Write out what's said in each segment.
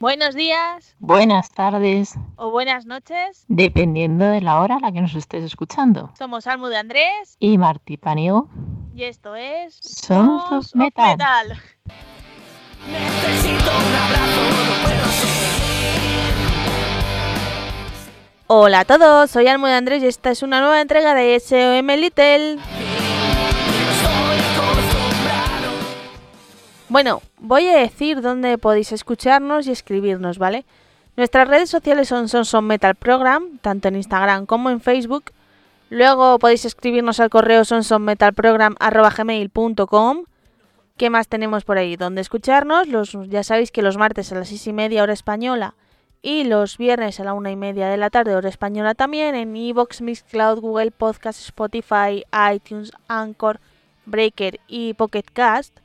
Buenos días. Buenas tardes. O buenas noches. Dependiendo de la hora a la que nos estés escuchando. Somos Almu de Andrés. Y Martí Paniego. Y esto es. Somos Metal. metal. Necesito un abrazo, no puedo Hola a todos, soy Almu de Andrés y esta es una nueva entrega de SOM Little. Bueno, voy a decir dónde podéis escucharnos y escribirnos, ¿vale? Nuestras redes sociales son Son Metal Program, tanto en Instagram como en Facebook. Luego podéis escribirnos al correo sonsonmetalprogram.gmail.com ¿Qué más tenemos por ahí? ¿Dónde escucharnos? Los, ya sabéis que los martes a las seis y media hora española y los viernes a la una y media de la tarde hora española también en Evox, Mixcloud, Google Podcast, Spotify, iTunes, Anchor, Breaker y Pocket Cast.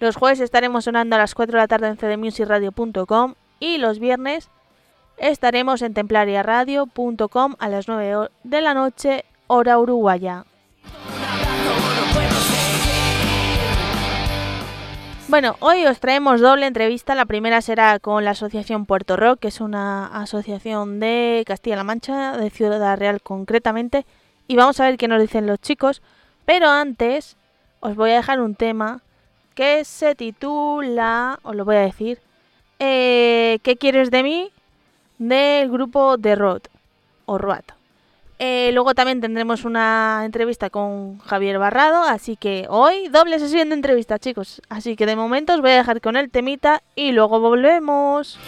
Los jueves estaremos sonando a las 4 de la tarde en cdmusicradio.com y los viernes estaremos en templariaradio.com a las 9 de la noche, hora uruguaya. Bueno, hoy os traemos doble entrevista. La primera será con la Asociación Puerto Rock, que es una asociación de Castilla-La Mancha, de Ciudad Real concretamente. Y vamos a ver qué nos dicen los chicos. Pero antes os voy a dejar un tema que se titula, os lo voy a decir, eh, ¿Qué quieres de mí? del grupo The Road o Road. Eh, luego también tendremos una entrevista con Javier Barrado, así que hoy doble sesión de entrevista, chicos. Así que de momento os voy a dejar con el temita y luego volvemos.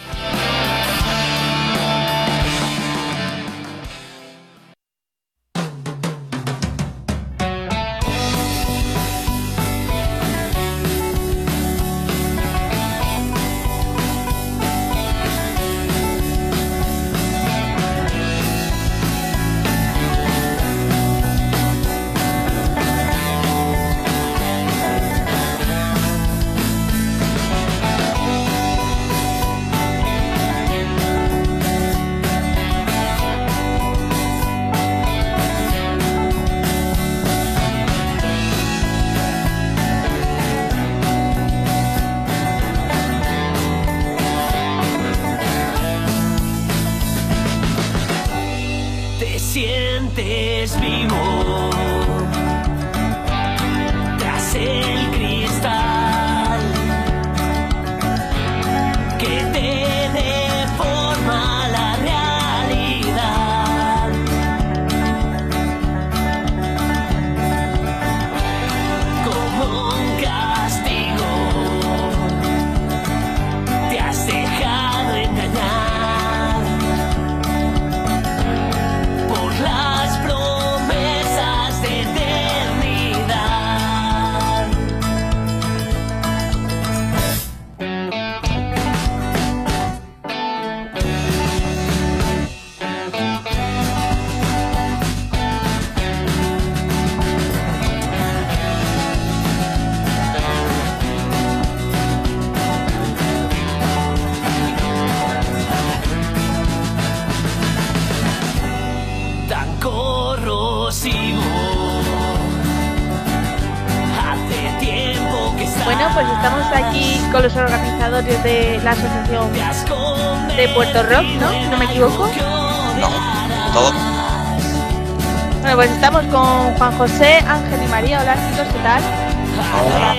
Puerto Rock, ¿no? ¿No me equivoco? No, todo. Bueno, pues estamos con Juan José, Ángel y María. Hola chicos, ¿qué tal? Hola.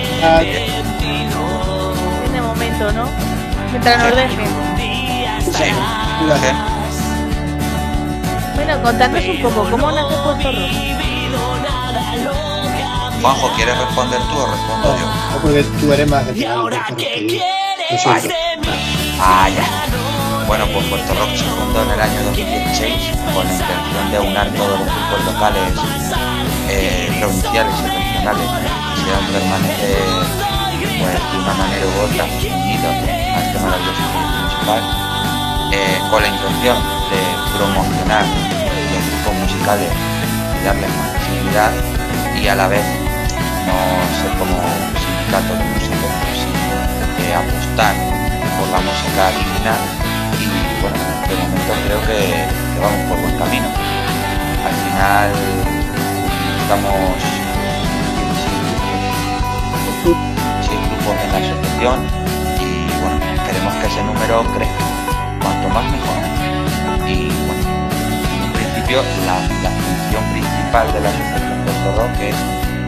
De momento, ¿no? Mientras nos dejen. Sí, Bueno, contadnos un poco, ¿cómo nace Puerto Rock? Juanjo, ¿quieres responder tú o respondo yo? No, porque tú eres más de Ah, ya. Bueno, pues Puerto Rock se fundó en el año 2016 con la intención de unar todos los grupos locales, eh, provinciales y regionales que sean permanecer pues, de una manera u otra unidos a este maravilloso musical, eh, con la intención de promocionar los grupos musicales y darles más visibilidad y a la vez no ser como sindicato de músicos, sino de apostar por la música digna y bueno, de momento creo que, vamos por buen camino. Al final estamos sin grupos en la asociación y bueno, queremos que ese número crezca. más mejor. Y bueno, en principio la, la función principal de la asociación Puerto Rock es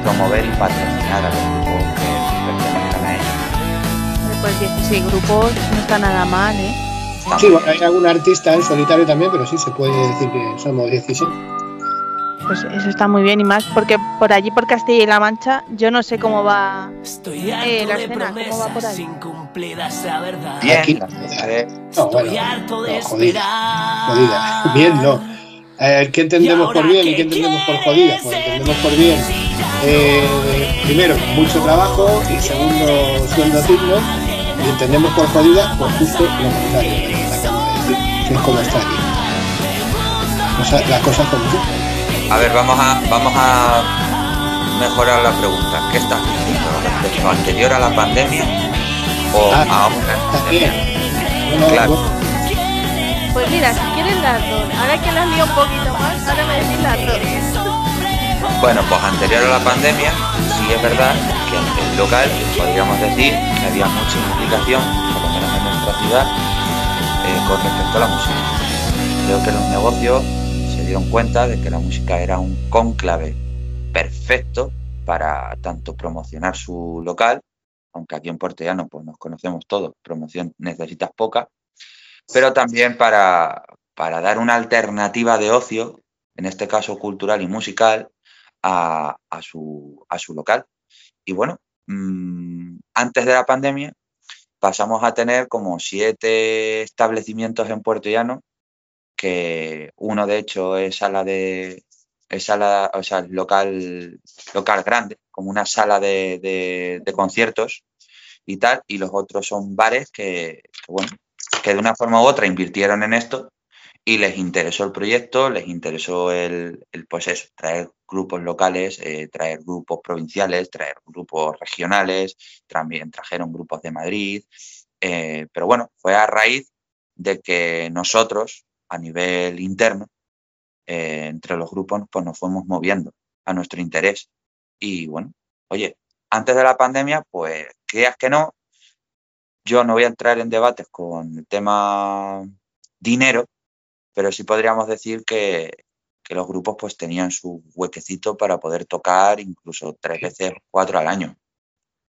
promover y patrocinar a los grupos que pertenezcan a ella. Pues 16 grupos no está nada mal, ¿eh? Sí, bueno, hay algún artista en solitario también, pero sí se puede decir que somos 16. Pues eso está muy bien y más porque por allí, por Castilla y La Mancha, yo no sé cómo va Estoy Eh, la de escena, ¿cómo va por ahí? incumplidas, la verdad. bien. Aquí- la verdad No, bueno, Estoy harto de no, jodida, esperar. jodida. Bien, no. Eh, ¿Qué entendemos por bien y qué entendemos por jodida? Pues entendemos por bien, eh, primero, mucho trabajo y segundo, sueldo digno. Y entendemos por jodida, pues justo lo contrario de lo que acabo de decir, que es como está aquí. O sea, las cosas como son. A ver, vamos a, vamos a mejorar la pregunta. ¿Qué estás diciendo respecto anterior a la pandemia o Ah, ahora? También. No, no, Claro. Pues mira, si quieres las dos, ahora que las lío un poquito más, ahora me decís las dos. Bueno, pues anterior a la pandemia, sí es verdad que a nivel local podríamos decir había mucha implicación, por lo menos en nuestra ciudad, eh, con respecto a la música. Creo que los negocios se dieron cuenta de que la música era un cónclave perfecto para tanto promocionar su local, aunque aquí en Puerto Llano pues nos conocemos todos, promoción necesitas poca, pero también para, para dar una alternativa de ocio, en este caso cultural y musical, a, su, a su local. Y bueno, mm, antes de la pandemia pasamos a tener como siete establecimientos en Puerto Llano, que uno de hecho es sala de es sala, o sea, local, local grande, como una sala de, de- de conciertos y tal, y los otros son bares que, que, bueno, que de una forma u otra invirtieron en esto y les interesó el proyecto, les interesó el, el, pues eso, traer grupos locales, eh, traer grupos provinciales, traer grupos regionales, también trajeron grupos de Madrid, eh, pero bueno, fue a raíz de que nosotros, a nivel interno, eh, entre los grupos, pues nos fuimos moviendo a nuestro interés. Y bueno, oye, antes de la pandemia, pues creas que no, yo no voy a entrar en debates con el tema dinero, pero sí podríamos decir que, que los grupos pues tenían su huequecito para poder tocar incluso tres veces cuatro al año.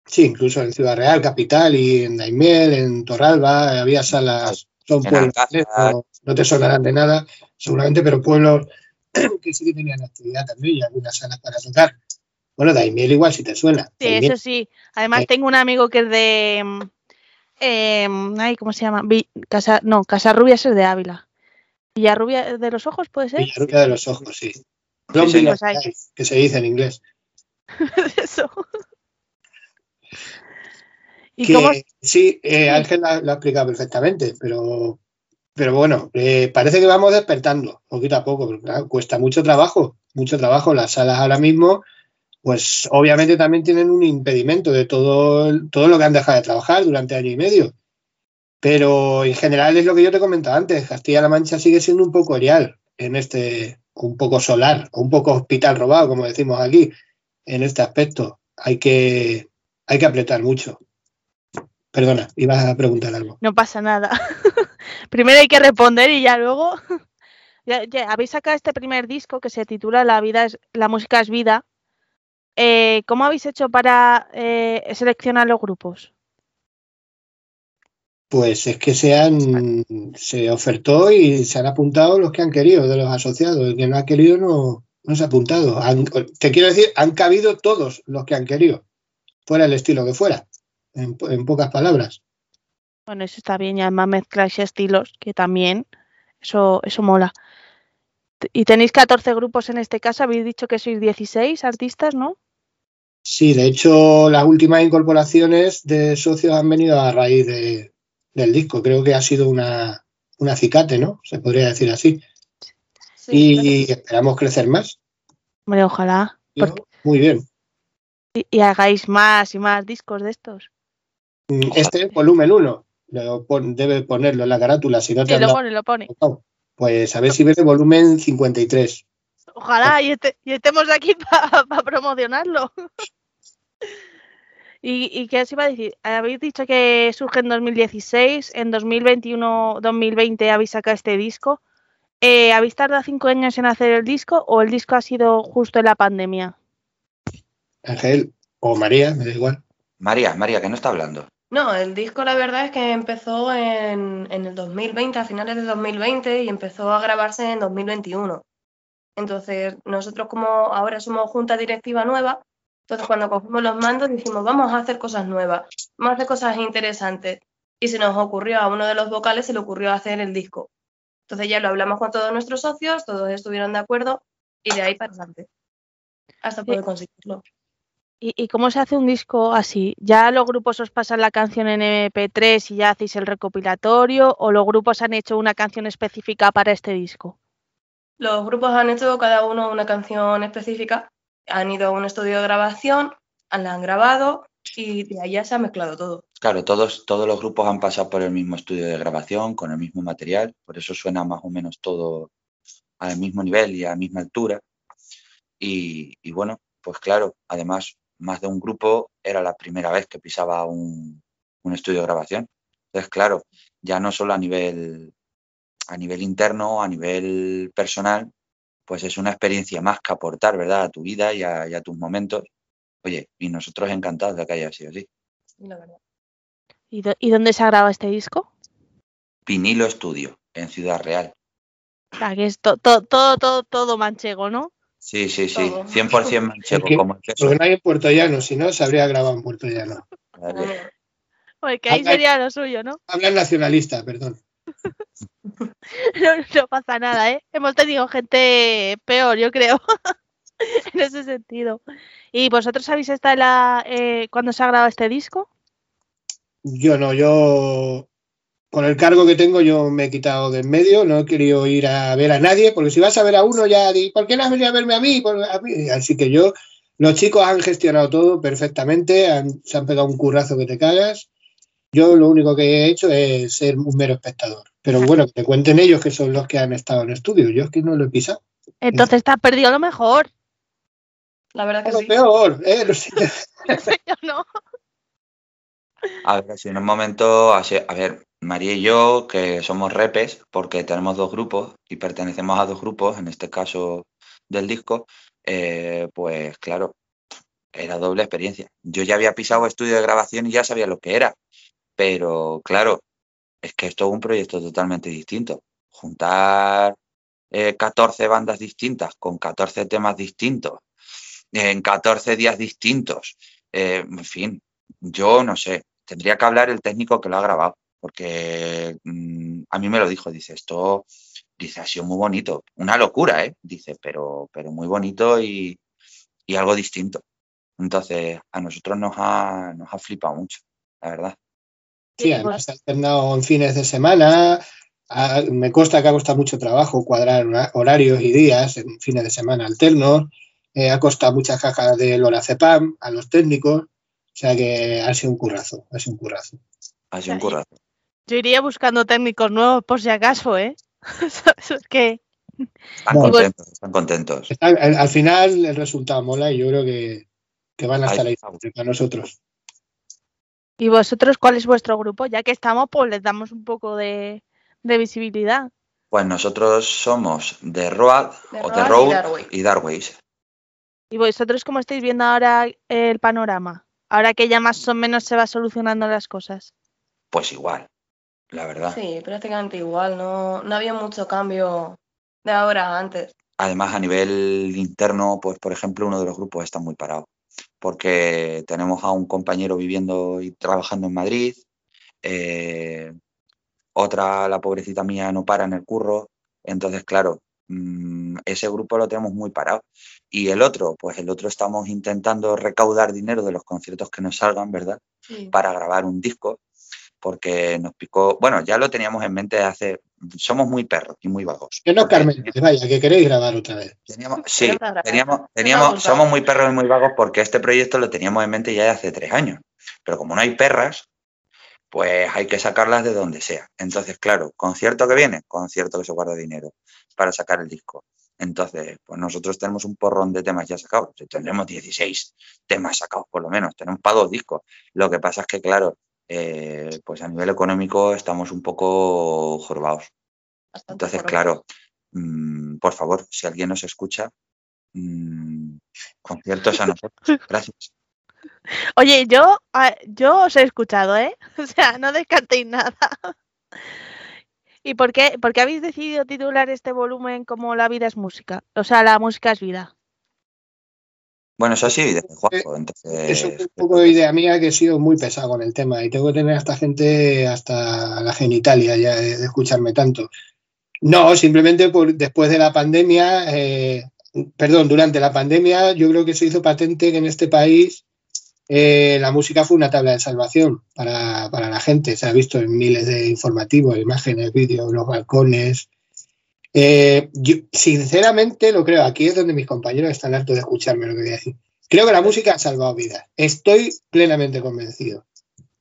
Sí, incluso en Ciudad Real, Capital y en Daimiel, en Torralba, había salas, son pueblos, Alcázar. no, no te sonarán de nada, seguramente, pero pueblos que sí que tenían actividad también y algunas salas para tocar. Bueno, Daimiel igual si te suena. Sí, Daimiel, eso sí. Además Eh. tengo un amigo que es de... ay, ¿cómo se llama? Vi- Casa, no, Casarrubias es de Ávila. Villarrubia de los ojos, ¿puede ser? Villarrubia de los ojos, sí. Que se dice en inglés. Eso. ¿Y Que, cómo? Sí, eh, Ángel lo ha explicado perfectamente, pero, pero bueno, eh, parece que vamos despertando poquito a poco, pero claro, cuesta mucho trabajo, mucho trabajo. Las salas ahora mismo, pues obviamente también tienen un impedimento de todo, todo lo que han dejado de trabajar durante año y medio. Pero en general es lo que yo te comentaba antes, Castilla-La Mancha sigue siendo un poco erial en este, un poco solar, un poco hospital robado, como decimos aquí, en este aspecto. Hay que, hay que apretar mucho. Perdona, ibas a preguntar algo. No pasa nada. Primero hay que responder y ya luego. Habéis sacado este primer disco que se titula La vida es, la música es vida. Eh, ¿Cómo habéis hecho para eh, seleccionar los grupos? Pues es que se han se ofertó y se han apuntado los que han querido de los asociados. El que no ha querido no, no se ha apuntado. Han- te quiero decir, han cabido todos los que han querido, fuera el estilo que fuera, en, po- en pocas palabras. Bueno, eso está bien y además mezcláis estilos, que también eso, eso mola. Y tenéis 14 grupos en este caso, habéis dicho que sois 16 artistas, ¿no? Sí, de hecho, las últimas incorporaciones de socios han venido a raíz de- del disco. Creo que ha sido una, un acicate, ¿no? Se podría decir así. y esperamos crecer más. Hombre, ojalá. ¿no? Porque- Muy bien. y, y hagáis más y más discos de estos. Mm, Este es volumen 1. Debe ponerlo en la carátula, si no te Sí, lo pone, lo pone. Pues a ver si viene volumen 53. Ojalá y, este- y estemos aquí para promocionarlo. ¿Y, y qué os iba a decir? Habéis dicho que surge en 2016, en 2021-2020 habéis sacado este disco. Eh, ¿Habéis tardado cinco años en hacer el disco o el disco ha sido justo en la pandemia? Ángel o María, me da igual. María, María, que no está hablando. No, el disco la verdad es que empezó en, en el 2020, a finales de 2020, y empezó a grabarse en 2021. Entonces, nosotros como ahora somos junta directiva nueva, entonces cuando cogimos los mandos dijimos, vamos a hacer cosas nuevas, vamos a hacer cosas interesantes. Y se nos ocurrió, a uno de los vocales se le ocurrió hacer el disco. Entonces ya lo hablamos con todos nuestros socios, todos estuvieron de acuerdo y de ahí para adelante, hasta poder conseguirlo. ¿Y, y cómo se hace un disco así? ¿Ya los grupos os pasan la canción en MP3 y ya hacéis el recopilatorio o los grupos han hecho una canción específica para este disco? Los grupos han hecho cada uno una canción específica, han ido a un estudio de grabación, la han grabado y de ya se ha mezclado todo. Claro, todos, todos los grupos han pasado por el mismo estudio de grabación, con el mismo material, por eso suena más o menos todo al mismo nivel y a la misma altura. Y, y bueno, pues claro, además, más de un grupo era la primera vez que pisaba un, un estudio de grabación. Entonces, claro, ya no solo a nivel, a nivel interno, a nivel personal, pues es una experiencia más que aportar, ¿verdad?, a tu vida y a, y a tus momentos. Oye, y nosotros encantados de que haya sido así. Y la verdad. ¿Y, do- y dónde se ha grabado este disco? Vinilo Estudio, en Ciudad Real. O sea, que es to- to- todo, todo, todo manchego, ¿no? Sí, sí, sí, Todo. 100% manchego, Porque- como. Porque no hay en Puerto Llano, si no, se habría grabado en Puerto Llano. Vale. Porque ahí Habla- sería lo suyo, ¿no? Habla nacionalista, perdón. No, pasa nada, ¿eh? Hemos tenido gente peor, yo creo, en ese sentido. ¿Y vosotros habéis estado la, eh, cuando se ha grabado este disco? Yo no, yo con el cargo que tengo yo me he quitado de en medio, no he querido ir a ver a nadie, porque si vas a ver a uno ya, ¿por qué no has venido a verme a mí? Así que yo, los chicos han gestionado todo perfectamente, se han pegado un currazo que te cagas. Yo lo único que he hecho es ser un mero espectador. Pero bueno, que te cuenten ellos que son los que han estado en estudio, yo es que no lo he pisado. Entonces te has perdido lo mejor. La verdad que Lo sí. peor, ¿eh? Lo sé. Yo no. A ver, si en un momento, a ver, María y yo, que somos repes, porque tenemos dos grupos y pertenecemos a dos grupos, en este caso del disco, eh, pues claro, era doble experiencia. Yo ya había pisado estudio de grabación y ya sabía lo que era, pero claro, es que esto es un proyecto totalmente distinto. Juntar eh, 14 bandas distintas con 14 temas distintos, en 14 días distintos, eh, en fin, yo no sé, tendría que hablar el técnico que lo ha grabado, porque mm, a mí me lo dijo, dice, esto, dice, ha sido muy bonito, una locura, ¿eh? Dice, pero, pero muy bonito y, y algo distinto. Entonces, a nosotros nos ha, nos ha flipado mucho, la verdad. Sí, además se ha alternado en fines de semana. Ah, me consta que ha costado mucho trabajo cuadrar hora- horarios y días en fines de semana alternos. Eh, ha costado muchas cajas de lorazepam a los técnicos. O sea que ha sido un currazo, ha sido un currazo. Ha sido un currazo. Yo iría buscando técnicos nuevos por si acaso, ¿eh? Que Están Bueno. contentos, están contentos. Al, al final el resultado mola y yo creo que, que van a Ahí estar ahí para nosotros. ¿Y vosotros cuál es vuestro grupo? Ya que estamos, pues les damos un poco de, de visibilidad. Pues nosotros somos The Road, The o The Road y Road Darkways. y Darkways. ¿Y vosotros cómo estáis viendo ahora el panorama? Ahora que ya más o menos se va solucionando las cosas. Pues igual, la verdad. Sí, prácticamente igual, no, no había mucho cambio de ahora a antes. Además, a nivel interno, pues por ejemplo, uno de los grupos está muy parado, porque tenemos a un compañero viviendo y trabajando en Madrid, eh, otra, la pobrecita mía, no para en el curro, entonces, claro, mm, ese grupo lo tenemos muy parado. Y el otro, pues el otro estamos intentando recaudar dinero de los conciertos que nos salgan, ¿verdad? Sí. Para grabar un disco, porque nos picó, bueno, ya lo teníamos en mente hace, somos muy perros y muy vagos. Que no, Carmen, que vaya, que queréis grabar otra vez. Teníamos, sí, teníamos, teníamos, somos muy perros y muy vagos porque este proyecto lo teníamos en mente ya de hace tres años. Pero como no hay perras, pues hay que sacarlas de donde sea. Entonces, claro, concierto que viene, concierto que se guarda dinero para sacar el disco. Entonces, pues nosotros tenemos un porrón de temas ya sacados. Tendremos 16 temas sacados por lo menos. Tenemos para dos discos. Lo que pasa es que, claro, eh, pues a nivel económico estamos un poco jorbados. Bastante Entonces, claro, mm, por favor, si alguien nos escucha, mm, conciertos a nosotros. Gracias. Oye, yo, yo os he escuchado, ¿eh? O sea, no descartéis nada. ¿Y por qué, por qué habéis decidido titular este volumen como La vida es música? O sea, la música es vida. Bueno, eso sí, desde Juanjo. Entonces, Eso es un poco idea mía que he sido muy pesado con el tema y tengo que tener a esta gente hasta la genitalia ya de, de escucharme tanto. No, simplemente por, después de la pandemia, eh, perdón, durante la pandemia yo creo que se hizo patente que en este país eh, la música fue una tabla de salvación para, para la gente. Se ha visto en miles de informativos, imágenes, vídeos, los balcones. Eh, yo, sinceramente lo creo. Aquí es donde mis compañeros están hartos de escucharme lo que voy a decir. Creo que la música ha salvado vidas. Estoy plenamente convencido.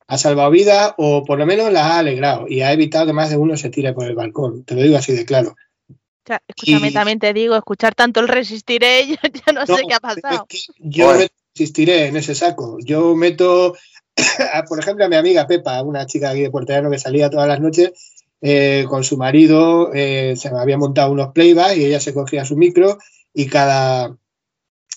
Ha salvado vidas o por lo menos las ha alegrado y ha evitado que más de uno se tire por el balcón. Te lo digo así de claro. O sea, escúchame, Y- también te digo, escuchar tanto el resistiré, yo, yo no, sé qué ha es pasado. que yo no insistiré en ese saco. Yo meto, a, por ejemplo, a mi amiga Pepa, una chica aquí de Puerto Llano que salía todas las noches eh, con su marido, eh, se había montado unos playbacks y ella se cogía su micro y cada,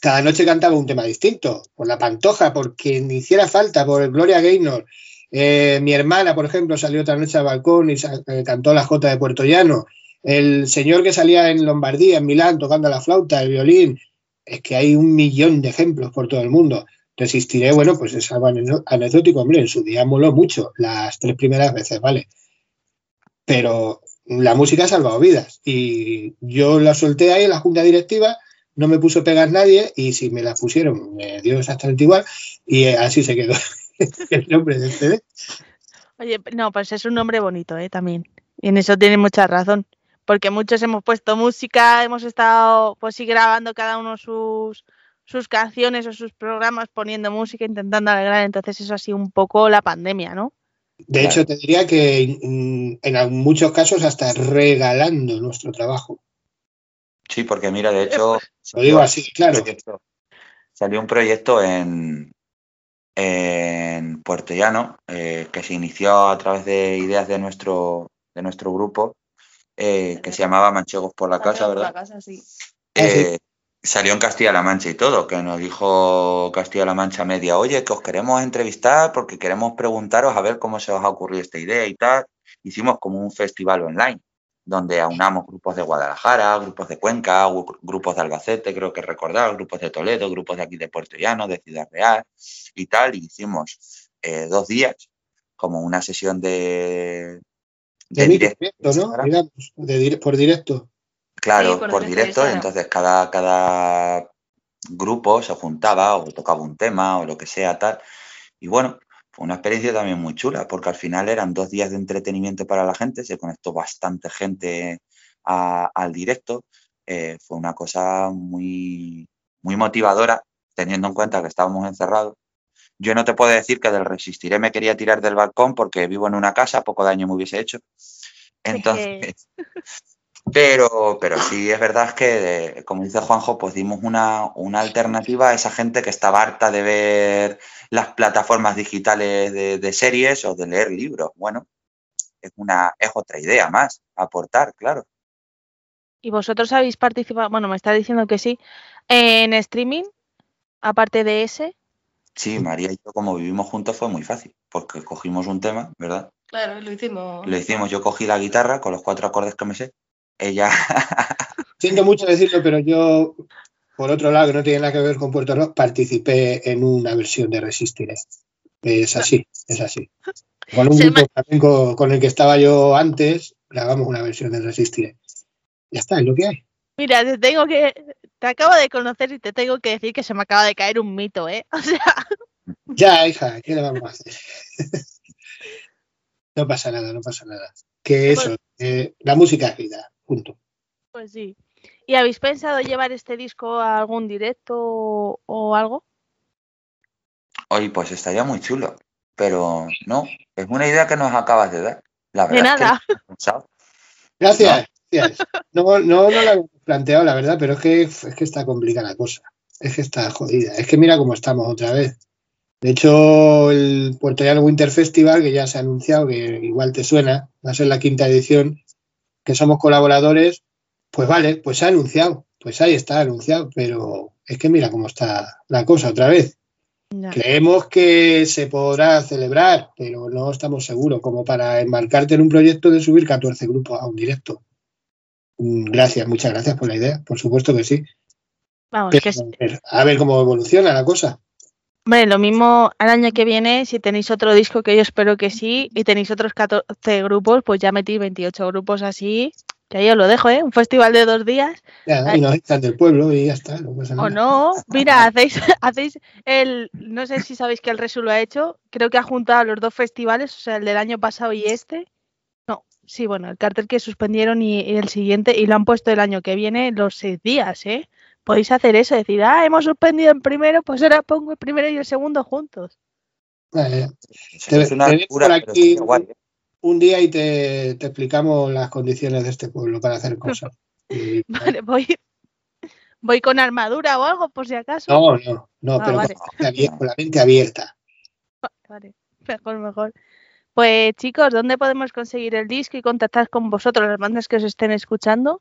cada noche cantaba un tema distinto, por la pantoja, porque ni hiciera falta, por Gloria Gaynor. Eh, mi hermana, por ejemplo, salió otra noche al balcón y eh, cantó la Jota de Puerto Llano. El señor que salía en Lombardía, en Milán, tocando la flauta, el violín. Es que hay un millón de ejemplos por todo el mundo. Resistiré, bueno, pues es algo ane- anecdótico, hombre, en su día moló mucho, las tres primeras veces, ¿vale? Pero la música ha salvado vidas y yo la solté ahí en la junta directiva, no me puso pegas nadie y si me la pusieron me dio exactamente igual y así se quedó el nombre del CD. Oye, no, pues es un nombre bonito, ¿eh? También. Y en eso tiene mucha razón. Porque muchos hemos puesto música, hemos estado, pues sí, grabando cada uno sus, sus canciones o sus programas poniendo música, intentando alegrar. Entonces eso ha sido un poco la pandemia, ¿no? De hecho, te diría que en muchos casos hasta regalando nuestro trabajo. sí, porque mira, de hecho, Lo digo así, claro. proyecto- salió un proyecto en, en Puerto Llano eh, que se inició a través de ideas de nuestro, de nuestro grupo eh, que se llamaba Manchegos por la Casa, Por la ¿verdad? casa, sí. Ah, sí. Eh, salió en Castilla-La Mancha y todo, que nos dijo Castilla-La Mancha Media, oye, que os queremos entrevistar porque queremos preguntaros a ver cómo se os ha ocurrido esta idea y tal. Hicimos como un festival online donde aunamos grupos de Guadalajara, grupos de Cuenca, gru- grupos de Albacete, creo que recordar, grupos de Toledo, grupos de aquí de Puerto Llano, de Ciudad Real y tal. Y hicimos eh, dos días como una sesión de, De micro directo. ¿no? De dire- por directo. Claro, Sí, por por directo entonces cada, cada grupo se juntaba o tocaba un tema o lo que sea, tal. Y bueno, fue una experiencia también muy chula, porque al final eran dos días de entretenimiento para la gente, se conectó bastante gente a- al directo. eh, fue una cosa muy, muy motivadora, teniendo en cuenta que estábamos encerrados. Yo no te puedo decir que del resistiré me quería tirar del balcón porque vivo en una casa, poco daño me hubiese hecho. Entonces, pero, pero sí es verdad que, eh, como dice Juanjo, pues dimos una, una alternativa a esa gente que estaba harta de ver las plataformas digitales de, de series o de leer libros. Bueno, es, una, es otra idea más, aportar, claro. ¿Y vosotros habéis participado? Bueno, me está diciendo que sí. En streaming, aparte de ese. Sí, María y yo, como vivimos juntos, fue muy fácil, porque cogimos un tema, ¿verdad? Claro, lo hicimos. Lo hicimos, yo cogí la guitarra con los cuatro acordes que me sé. Ella, Siento mucho decirlo, pero yo, por otro lado, que no tiene nada que ver con Puerto Rico, participé en una versión de Resistiré. Es así, es así. Con un grupo también con, con el que estaba yo antes, grabamos una versión de Resistiré. Ya está, es lo que hay. Mira, te tengo que. Te acabo de conocer y te tengo que decir que se me acaba de caer un mito, ¿eh? O sea, Ya, hija, ¿qué le vamos a hacer? no pasa nada, no pasa nada. Que eso, eh, la música es vida, punto. pues sí. ¿Y habéis pensado llevar este disco a algún directo o, o algo? oye, pues estaría muy chulo, pero no, es una idea que nos acabas de dar. La De verdad es que nada. no he pensado. Gracias, gracias. No, no, no la había planteado, la verdad, pero es que, es que está complicada la cosa. Es que está jodida. Es que mira cómo estamos otra vez. De hecho, el Puerto Llano Winter Festival, que ya se ha anunciado, que igual te suena, va a ser la quinta edición, que somos colaboradores, pues vale, pues se ha anunciado, pues ahí está anunciado, pero es que mira cómo está la cosa otra vez. Creemos que se podrá celebrar, pero no estamos seguros, como para embarcarte en un proyecto de subir 14 grupos a un directo. Mm, Gracias, muchas gracias por la idea, por supuesto que sí. Vamos, Pero que es- a ver, a ver cómo evoluciona la cosa. Hombre, lo mismo al año que viene, si tenéis otro disco, que yo espero que sí, y tenéis otros 14 grupos, pues ya metí 28 grupos así, que ahí os lo dejo, ¿eh? Un festival de dos días, Ya, y nos echan del pueblo y ya está. no pasa o no. Mira, hacéis, hacéis el, no sé si sabéis que el Resu lo ha hecho, creo que ha juntado los dos festivales, o sea, el del año pasado y este. No, sí, bueno, el cartel que suspendieron y, y el siguiente, y lo han puesto el año que viene los seis días, ¿eh? Podéis hacer eso, decir, ah, hemos suspendido el primero, pues ahora pongo el primero y el segundo juntos. Te- es una te ves locura, por aquí- guay, ¿eh? un día y te, te explicamos las condiciones de este pueblo para hacer cosas. Y- Vale, voy, voy con armadura o algo, por si acaso. no, no, no, Ah, pero vale. con, la mente abier- con la mente abierta. Vale, mejor, mejor. Pues chicos, ¿dónde podemos conseguir el disco y contactar con vosotros, las bandas que os estén escuchando?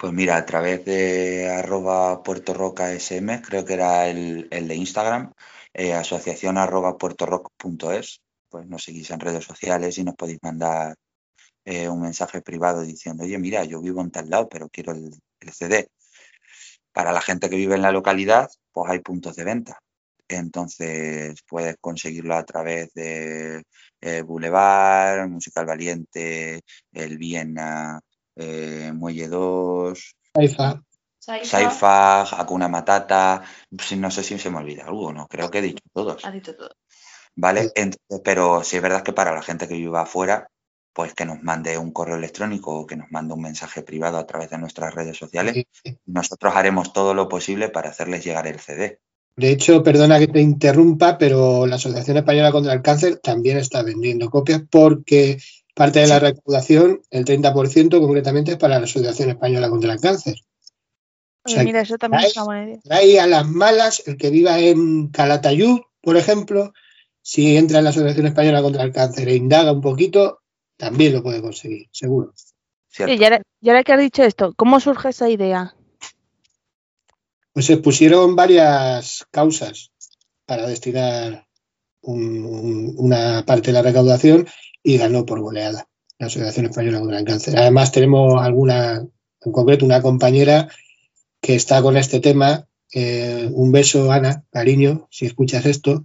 Pues mira, a través de arroba Puerto SM, creo que era el, de Instagram, eh, asociación arroba puertorock.es, pues nos seguís en redes sociales y nos podéis mandar eh, un mensaje privado diciendo, oye, mira, yo vivo en tal lado, pero quiero el, el CD. Para la gente que vive en la localidad, pues hay puntos de venta. Entonces puedes conseguirlo a través de eh, Boulevard, Musical Valiente, el Viena, eh, Muelle 2, Saifa. Saifa, Hakuna Matata, no sé si se me olvida alguno, creo que he dicho todos, ha dicho todo. ¿vale? Entonces, pero sí es verdad que para la gente que viva afuera, pues que nos mande un correo electrónico o que nos mande un mensaje privado a través de nuestras redes sociales, Sí, sí. nosotros haremos todo lo posible para hacerles llegar el CD. De hecho, perdona que te interrumpa, pero la Asociación Española contra el Cáncer también está vendiendo copias porque parte de la recaudación, el 30% concretamente, es para la Asociación Española contra el Cáncer. O sea, mira, eso también es una buena idea. Trae a las malas el que viva en Calatayud, por ejemplo, si entra en la Asociación Española contra el Cáncer e indaga un poquito, también lo puede conseguir, seguro. ¿cierto? Y ahora, y ahora que has dicho esto, ¿cómo surge esa idea? Pues se pusieron varias causas para destinar un- un- una parte de la recaudación y ganó por goleada la Asociación Española contra el Cáncer. Además, tenemos alguna, en concreto, una compañera que está con este tema. Eh, un beso, Ana, cariño, si escuchas esto,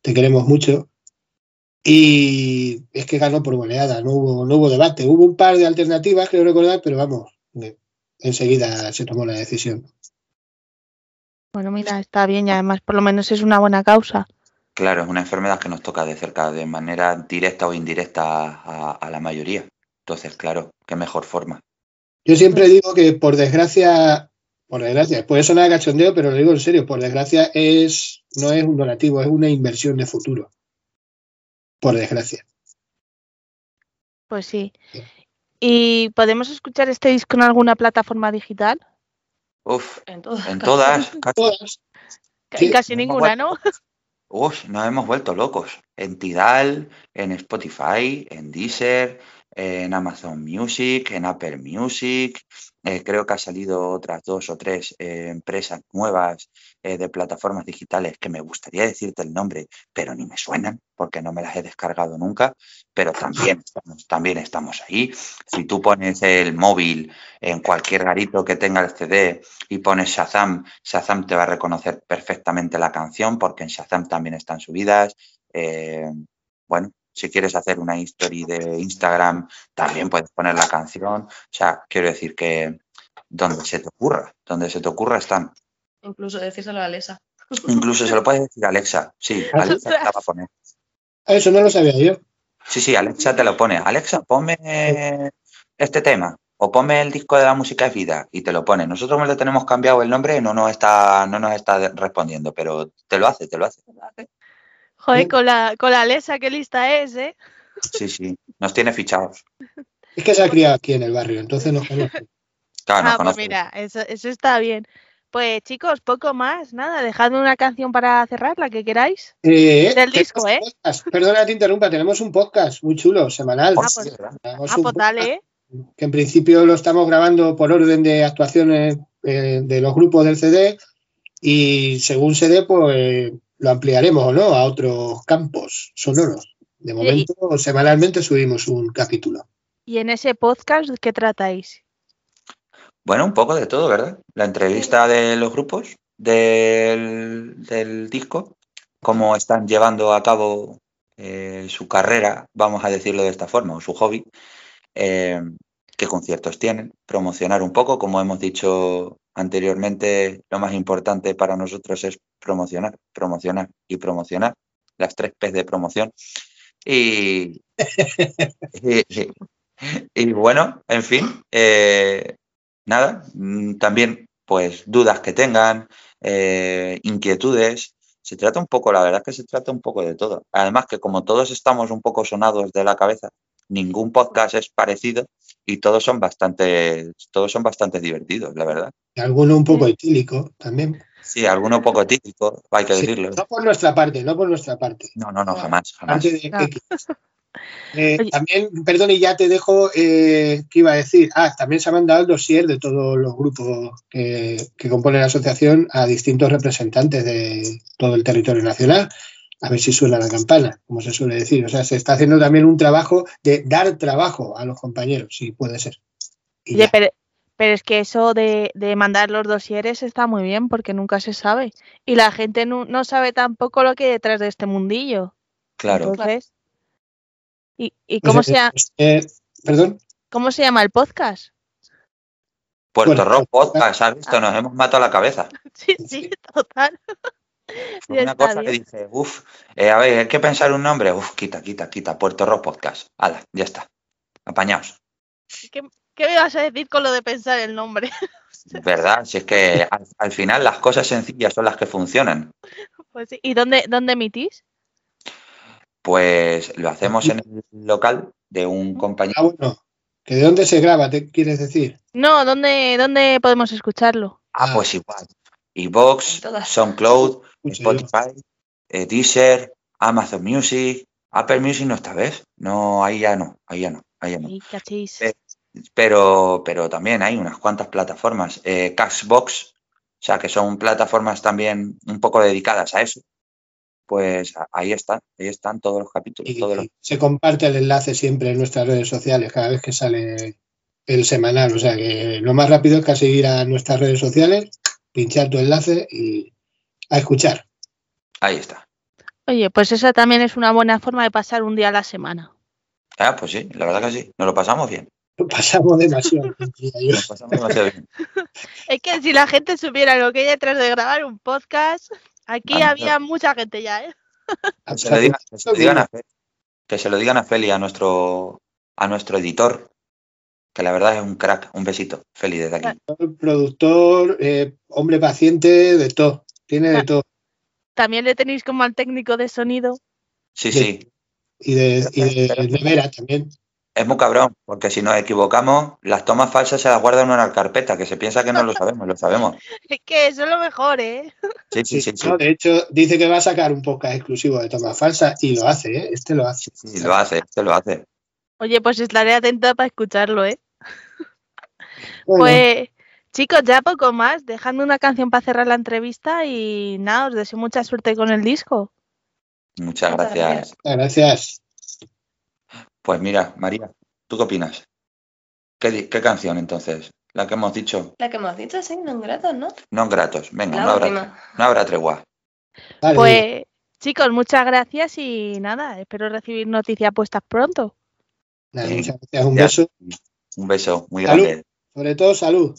te queremos mucho. Y es que ganó por goleada, no hubo, no hubo debate. Hubo un par de alternativas, creo recordar, pero vamos, eh, enseguida se tomó la decisión. Bueno, mira, está bien y además por lo menos es una buena causa. Claro, es una enfermedad que nos toca de cerca, de manera directa o indirecta a, a la mayoría. Entonces, claro, qué mejor forma. Yo siempre digo que por desgracia, por desgracia, puede sonar a cachondeo, pero lo digo en serio, por desgracia es, no es un donativo, es una inversión de futuro. Por desgracia. Pues sí. ¿Y podemos escuchar este disco en alguna plataforma digital? Uf, En todas. en todas, casi. Todas. Sí, Casi ninguna, ¿no? Uf, nos hemos vuelto locos. En Tidal, en Spotify, en Deezer, en Amazon Music, en Apple Music. Eh, creo que ha salido otras dos o tres eh, empresas nuevas eh, de plataformas digitales que me gustaría decirte el nombre, pero ni me suenan porque no me las he descargado nunca. Pero también estamos, también estamos ahí. Si tú pones el móvil en cualquier garito que tenga el CD y pones Shazam, Shazam te va a reconocer perfectamente la canción porque en Shazam también están subidas. Bueno, si quieres hacer una history de Instagram, también puedes poner la canción. O sea, quiero decir que donde se te ocurra, donde se te ocurra están. Incluso decírselo a Alexa. Incluso se lo puedes decir a Alexa. Sí, Alexa te la va a poner. Ah, Eso no lo sabía yo. Sí, sí, Alexa te lo pone. Alexa, ponme este tema o ponme el disco de la música es vida y te lo pone. Nosotros le tenemos cambiado el nombre y no nos está, no nos está respondiendo, pero te lo hace, te lo hace. Joder, con la, con la Alexa, qué lista es, ¿eh? Sí, sí, nos tiene fichados. Es que se ha criado aquí en el barrio, entonces nos conoce. Claro, nos Ah, pues mira, eso, eso está bien. Pues chicos, poco más, nada, dejadme una canción para cerrar, la que queráis. Eh, Del disco, ¿eh? podcast. Perdona, te interrumpa, tenemos un podcast muy chulo, semanal. Ah, pues- Tenemos Ah, pues dale, ¿eh? Que en principio lo estamos grabando por orden de actuaciones eh, de los grupos del CD y según se dé, pues lo ampliaremos o no a otros campos sonoros. De momento, semanalmente subimos un capítulo. Y en ese podcast, ¿qué tratáis? Bueno, un poco de todo, ¿verdad? La entrevista de los grupos del, del disco, cómo están llevando a cabo eh, su carrera, vamos a decirlo de esta forma, o su hobby, eh, qué conciertos tienen, promocionar un poco, como hemos dicho anteriormente, lo más importante para nosotros es promocionar, promocionar y promocionar, las tres P's de promoción. Y, y, y- y bueno, en fin, eh, nada, mm, también pues dudas que tengan, eh, inquietudes. Se trata un poco, la verdad es que se trata un poco de todo. Además que como todos estamos un poco sonados de la cabeza, ningún podcast es parecido y todos son bastante, todos son bastante divertidos, la verdad. Y alguno un poco etílico también. Sí, alguno poco típico, hay que Sí, decirlo. no por nuestra parte, no por nuestra parte. No, no, no, jamás, jamás. Parte de. X. Eh, también, perdón, y ya te dejo, eh, ¿qué iba a decir? Ah, también se ha mandado el dossier de todos los grupos que, que componen la asociación a distintos representantes de todo el territorio nacional. A ver si suena la campana, como se suele decir. O sea, se está haciendo también un trabajo de dar trabajo a los compañeros, si puede ser. Y Oye, pero, pero es que eso de, de mandar los dosieres está muy bien porque nunca se sabe. Y la gente no, no sabe tampoco lo que hay detrás de este mundillo. Claro. Entonces, ¿y, y Pues, cómo, eh, se, llama- eh, perdón. cómo se llama el podcast? Puerto Bueno, Rock Podcast, ¿has visto? Nos hemos matado la cabeza. Sí, sí, total. Fue Ya una cosa que dije, uff, a ver, hay que pensar un nombre. Uf, quita, quita, quita. Puerto Rock Podcast. Hala, ya está. Apañaos. ¿Qué, qué me vas a decir con lo de pensar el nombre? ¿Verdad? Si es que al, al final las cosas sencillas son las que funcionan. Pues sí. ¿Y dónde, dónde emitís? Pues lo hacemos en el local de un Ah, compañero. bueno. ¿Que ¿De dónde se graba, te quieres decir? No, ¿dónde, dónde podemos escucharlo? Ah, pues igual. Evox. SoundCloud. Spotify, eh, Deezer, Amazon Music, Apple Music no esta vez. No, ahí ya no, ahí ya no, ahí ya no. Eh, Pero, pero también hay unas cuantas plataformas. Eh, Cashbox, o sea, que son plataformas también un poco dedicadas a eso. Pues ahí están, ahí están todos los capítulos. Y todos los- se comparte el enlace siempre en nuestras redes sociales cada vez que sale el semanal. O sea que lo más rápido es casi ir a nuestras redes sociales, pinchar tu enlace y a escuchar. Ahí está. Oye, pues esa también es una buena forma de pasar un día a la semana. Ah, pues sí, la verdad que sí. Nos lo pasamos bien. Lo pasamos demasiado. Nos pasamos bien. Es que si la gente supiera lo que hay detrás de grabar un podcast, aquí Ah, había mucha gente ya, ¿eh? Que se lo digan, que se lo digan a Feli, que se lo digan a Feli, a nuestro, a nuestro editor, que la verdad es un crack. Un besito, Feli, desde aquí. Productor, eh, hombre paciente, de todo. Tiene de Ah. todo. También le tenéis como al técnico de sonido. Sí, Sí. sí. Y de, y de nevera también. Es muy cabrón, porque si nos equivocamos, las tomas falsas se las guarda uno en la carpeta, que se piensa que no lo sabemos, lo sabemos. Es que eso es lo mejor, ¿eh? Sí, sí, sí, sí. No, de hecho, dice que va a sacar un podcast exclusivo de tomas falsas y lo hace, ¿eh? Este lo hace. Sí, lo hace, este lo hace. Oye, pues estaré atenta para escucharlo, ¿eh? Bueno, Pues, chicos, ya poco más. Dejadme una canción para cerrar la entrevista y nada, os deseo mucha suerte con el disco. Muchas Muchas gracias. gracias. gracias. Pues mira, María, ¿tú qué opinas? ¿Qué, canción entonces? La que hemos dicho, La que hemos dicho, sí, no gratos, ¿no? no gratos. Venga, La no habrá, última. no habrá tregua. Pues, chicos, muchas gracias y nada, espero recibir noticias puestas pronto. Nada, muchas gracias. Un beso. Un beso muy Salud. grande. Sobre todo, salud.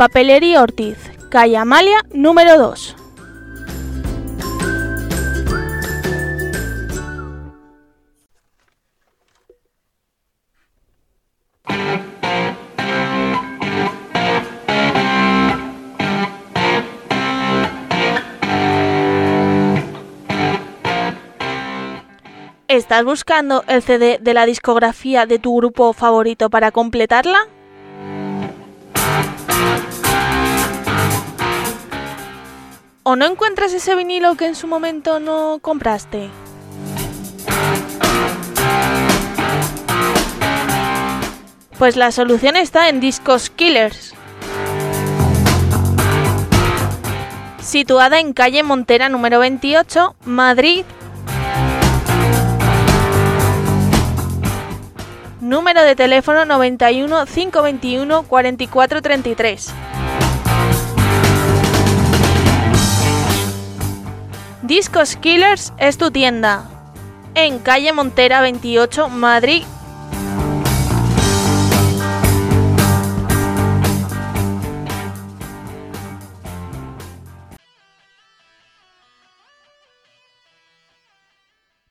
Papelería Ortiz, calle Amalia, número 2. ¿Estás buscando el CD de la discografía de tu grupo favorito para completarla? ¿O no encuentras ese vinilo que en su momento no compraste? Pues la solución está en Discos Killers. Situada en calle Montera número 28, Madrid. Número de teléfono 91 521 4433. Discos Killers es tu tienda. En calle Montera 28, Madrid.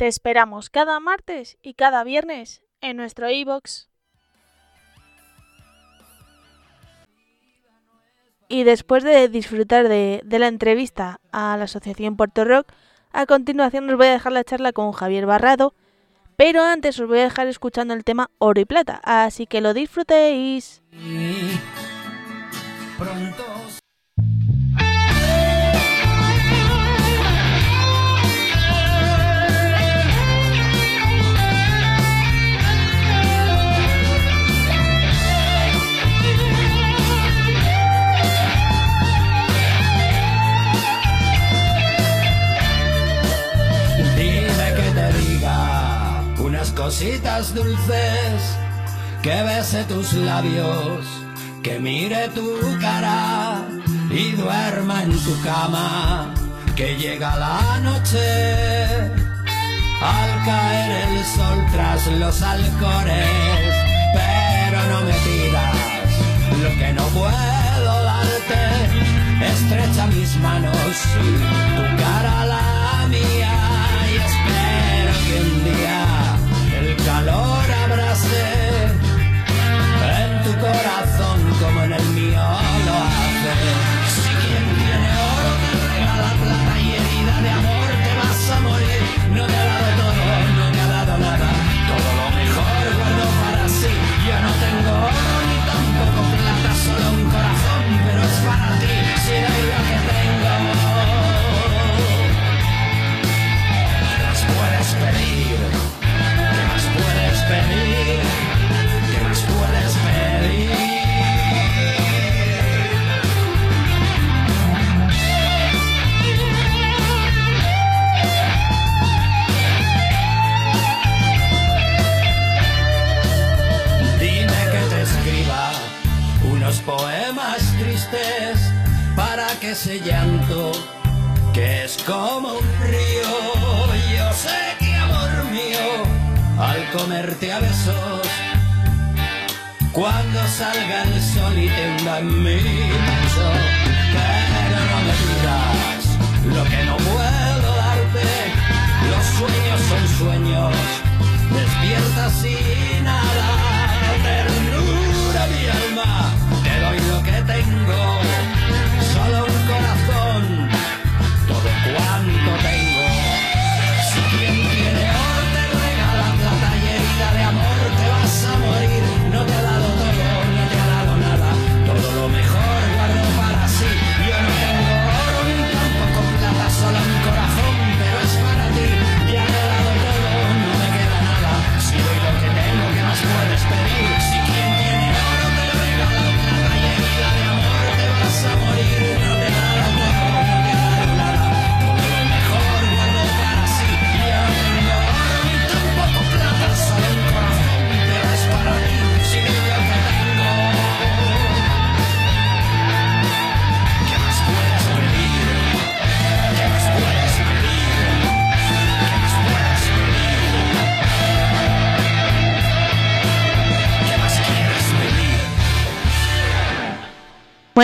Te esperamos cada martes y cada viernes en nuestro iBox. Y después de disfrutar de, la entrevista a la Asociación Puerto Rock, a continuación os voy a dejar la charla con Javier Barrado, pero antes os voy a dejar escuchando el tema Oro y Plata, así que lo disfrutéis. Cositas dulces, que bese tus labios, que mire tu cara y duerma en tu cama, que llega la noche. Al caer el sol tras los alcores, pero no me pidas lo que no puedo darte. Estrecha mis manos, tu cara la y te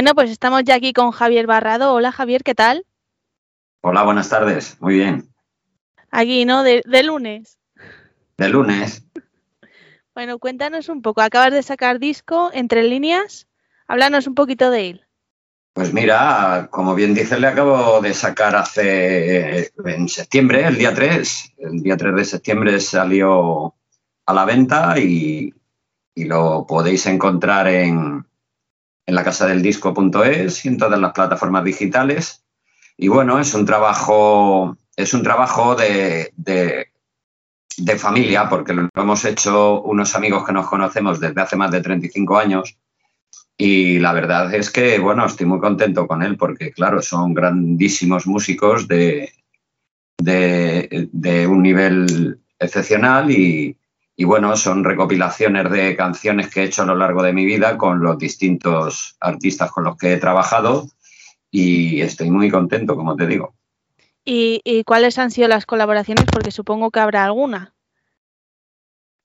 Bueno, pues estamos ya aquí con Javier Barrado. Hola Javier, ¿qué tal? Hola, buenas tardes. Muy bien. Aquí, ¿no? De, de lunes. De lunes. Bueno, cuéntanos un poco. Acabas de sacar disco entre líneas. Háblanos un poquito de él. Pues mira, como bien dice, le acabo de sacar hace en septiembre, el día 3. El día 3 de septiembre salió a la venta y, y lo podéis encontrar en, en la casa del disco.es y en todas las plataformas digitales. Y bueno, es un trabajo, es un trabajo de, de, familia, porque lo hemos hecho unos amigos que nos conocemos desde hace más de 35 años. Y la verdad es que, bueno, estoy muy contento con él porque, claro, son grandísimos músicos de, de un nivel excepcional y, y, bueno, son recopilaciones de canciones que he hecho a lo largo de mi vida con los distintos artistas con los que he trabajado y estoy muy contento, como te digo. ¿Y, y cuáles han sido las colaboraciones? Porque supongo que habrá alguna.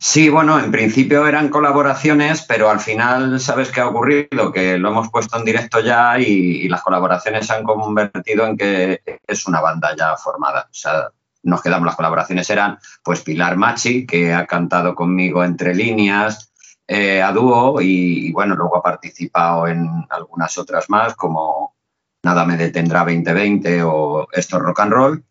Sí, bueno, en principio eran colaboraciones, pero al final, ¿sabes qué ha ocurrido? Que lo hemos puesto en directo ya y, y las colaboraciones se han convertido en que es una banda ya formada. O sea, nos quedamos. Las colaboraciones eran pues Pilar Machi, que ha cantado conmigo entre líneas, eh, a dúo y, bueno, luego ha participado en algunas otras más como Nada me detendrá 2020 o Esto es rock and roll,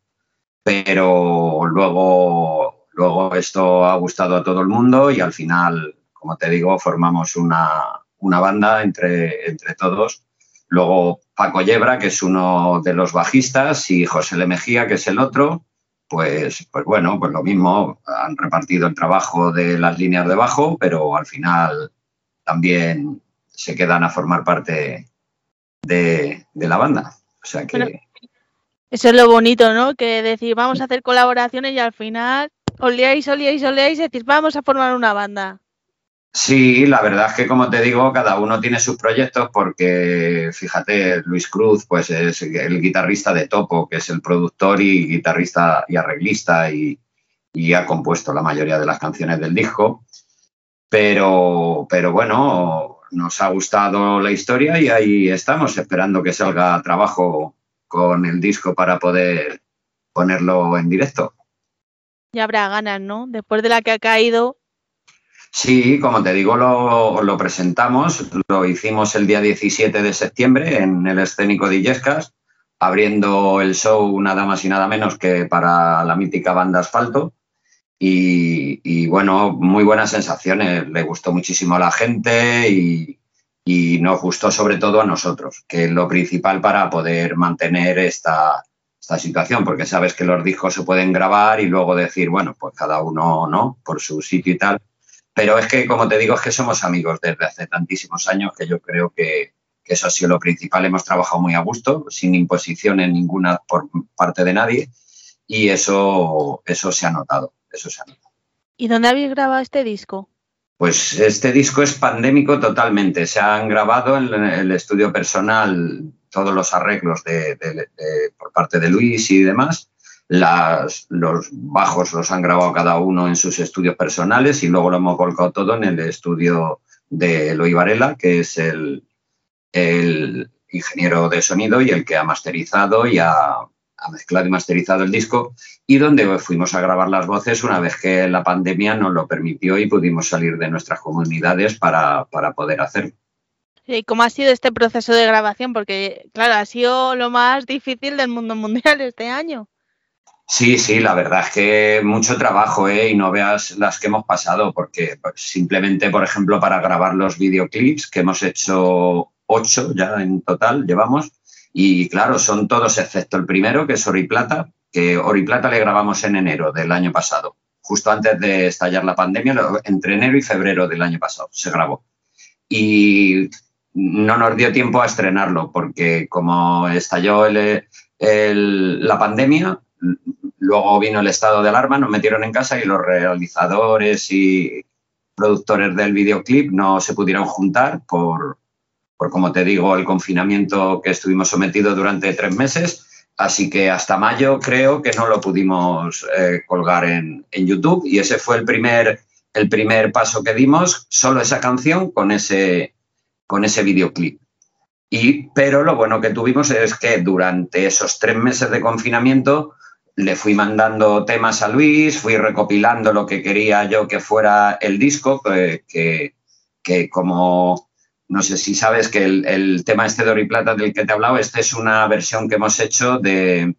pero luego, luego esto ha gustado a todo el mundo y al final, como te digo, formamos una, una banda entre, entre todos. Luego Paco Yebra, que es uno de los bajistas, y José Le Mejía, que es el otro, pues, pues bueno, pues lo mismo, han repartido el trabajo de las líneas de bajo, pero al final también se quedan a formar parte de, la banda. O sea que... Eso es lo bonito, ¿no? Que decir, vamos a hacer colaboraciones y al final os liáis, os liáis, os liáis y decís, vamos a formar una banda. Sí, la verdad es que como te digo, cada uno tiene sus proyectos porque, fíjate, Luis Cruz pues es el guitarrista de Topo, que es el productor y guitarrista y arreglista y, ha compuesto la mayoría de las canciones del disco. Pero, pero bueno, nos ha gustado la historia y ahí estamos esperando que salga trabajo con el disco para poder ponerlo en directo. Ya habrá ganas, ¿no? Después de la que ha caído, Sí, como te digo, lo, presentamos, lo hicimos el día 17 de septiembre en el escénico de Illescas, abriendo el show nada más y nada menos que para la mítica banda Asfalto. Y, y bueno, muy buenas sensaciones, le gustó muchísimo a la gente y, y, nos gustó sobre todo a nosotros, que es lo principal para poder mantener esta, esta situación, porque sabes que los discos se pueden grabar y luego decir, bueno, pues cada uno, ¿no? Por su sitio y tal pero es que, como te digo, es que somos amigos desde hace tantísimos años que yo creo que, que eso ha sido lo principal. Hemos trabajado muy a gusto, sin imposición en ninguna por parte de nadie y eso, eso se ha notado. Eso se ha notado. ¿Y dónde habéis grabado este disco? Pues este disco es pandémico totalmente. Se han grabado en el estudio personal todos los arreglos de, de, de, por parte de Luis y demás las, los bajos los han grabado cada uno en sus estudios personales y luego lo hemos volcado todo en el estudio de Eloy Varela, que es el, ingeniero de sonido y el que ha masterizado y ha, ha, mezclado y masterizado el disco y donde fuimos a grabar las voces una vez que la pandemia nos lo permitió y pudimos salir de nuestras comunidades para, para poder hacerlo. ¿Y cómo ha sido este proceso de grabación? Porque, claro, ha sido lo más difícil del mundo mundial este año. Sí, sí, la verdad es que mucho trabajo, ¿eh? Y no veas las que hemos pasado, porque simplemente, por ejemplo, para grabar los videoclips, que hemos hecho ocho ya en total, llevamos, y claro, son todos excepto el primero, que es Oro y Plata, que Oro y Plata le grabamos en enero del año pasado, justo antes de estallar la pandemia, entre enero y febrero del año pasado se grabó. Y no nos dio tiempo a estrenarlo, porque como estalló el, la pandemia, Luego vino el estado de alarma, nos metieron en casa y los realizadores y productores del videoclip no se pudieron juntar por, por como te digo, el confinamiento que estuvimos sometidos durante tres meses. Así que hasta mayo creo que no lo pudimos eh, colgar en, en, YouTube y ese fue el primer, el primer paso que dimos, solo esa canción con ese, con ese videoclip. Y, pero lo bueno que tuvimos es que durante esos tres meses de confinamiento le fui mandando temas a Luis, fui recopilando lo que quería yo que fuera el disco, que, que, que como no sé si sabes que el, el, tema este de Oro y Plata del que te he hablado, este es una versión que hemos hecho de,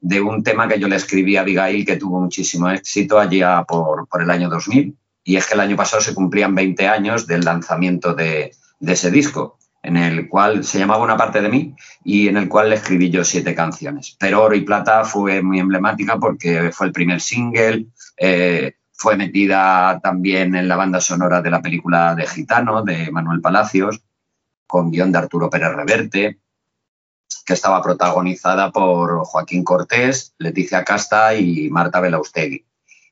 de un tema que yo le escribí a Abigail que tuvo muchísimo éxito allá por, por, el año 2000. Y es que el año pasado se cumplían 20 años del lanzamiento de, de ese disco en el cual se llamaba Una parte de mí y en el cual le escribí yo siete canciones. Pero Oro y Plata fue muy emblemática porque fue el primer single, eh, fue metida también en la banda sonora de la película de Gitano de Manuel Palacios, con guion de Arturo Pérez Reverte, que estaba protagonizada por Joaquín Cortés, Leticia Casta y Marta Belaustegui.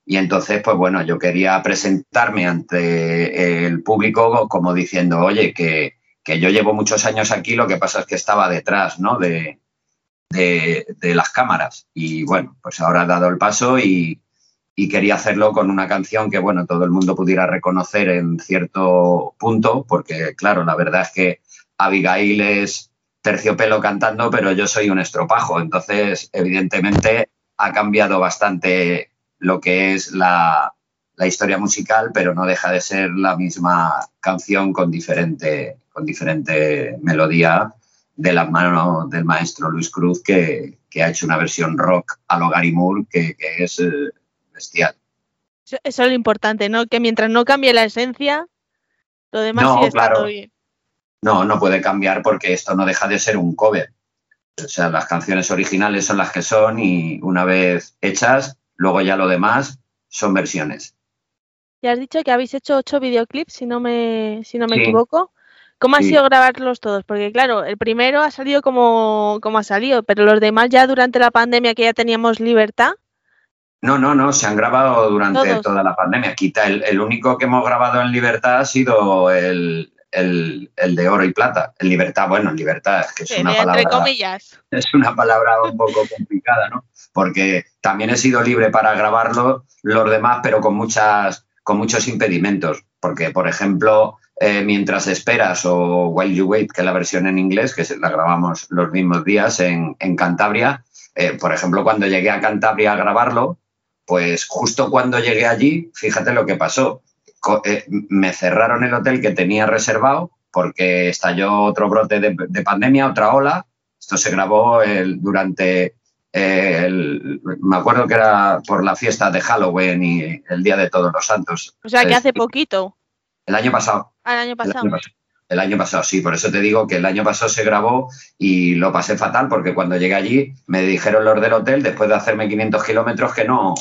Y entonces, pues bueno, yo quería presentarme ante el público como diciendo, oye, que, que yo llevo muchos años aquí, lo que pasa es que estaba detrás ¿no? de, de, las cámaras. Y bueno, pues ahora he dado el paso y, y, quería hacerlo con una canción que, bueno, todo el mundo pudiera reconocer en cierto punto, porque, claro, la verdad es que Abigail es terciopelo cantando, pero yo soy un estropajo. Entonces, evidentemente, ha cambiado bastante lo que es la, la historia musical, pero no deja de ser la misma canción con diferente, con diferente melodía de las manos del maestro Luis Cruz, que, que ha hecho una versión rock a lo Gary Moore que, que es eh, bestial. Eso, eso es lo importante, ¿no? Que mientras no cambie la esencia, lo demás No, sigue estando claro. bien. No, no puede cambiar porque esto no deja de ser un cover. O sea, las canciones originales son las que son y una vez hechas, luego ya lo demás son versiones. Y has dicho que habéis hecho ocho videoclips, si no me, si no me Sí. equivoco. ¿Cómo ha Sí. sido grabarlos todos? Porque claro, el primero ha salido como, como ha salido, pero los demás ya durante la pandemia que ya teníamos libertad. No, no, no, se han grabado durante Todos. toda la pandemia. Quita el, el único que hemos grabado en libertad ha sido el, el- el de oro y plata. En libertad, bueno, en libertad, es que es una de- entre palabra. comillas. es una palabra un poco complicada, ¿no? Porque también he sido libre para grabarlo los demás, pero con muchas, con muchos impedimentos. Porque, por ejemplo, eh, mientras esperas o While You Wait, que es la versión en inglés, que la grabamos los mismos días en, en Cantabria, eh, por ejemplo, cuando llegué a Cantabria a grabarlo, pues justo cuando llegué allí, fíjate lo que pasó. Co- eh, me cerraron el hotel que tenía reservado porque estalló otro brote de, de pandemia, otra ola. Esto se grabó el- durante, el- me acuerdo que era por la fiesta de Halloween y el Día de Todos los Santos. O sea que hace poquito, El año pasado. año El año pasado. El año pasado, sí, por eso te digo que el año pasado se grabó y lo pasé fatal porque cuando llegué allí me dijeron los del hotel, después de hacerme 500 kilómetros, que no,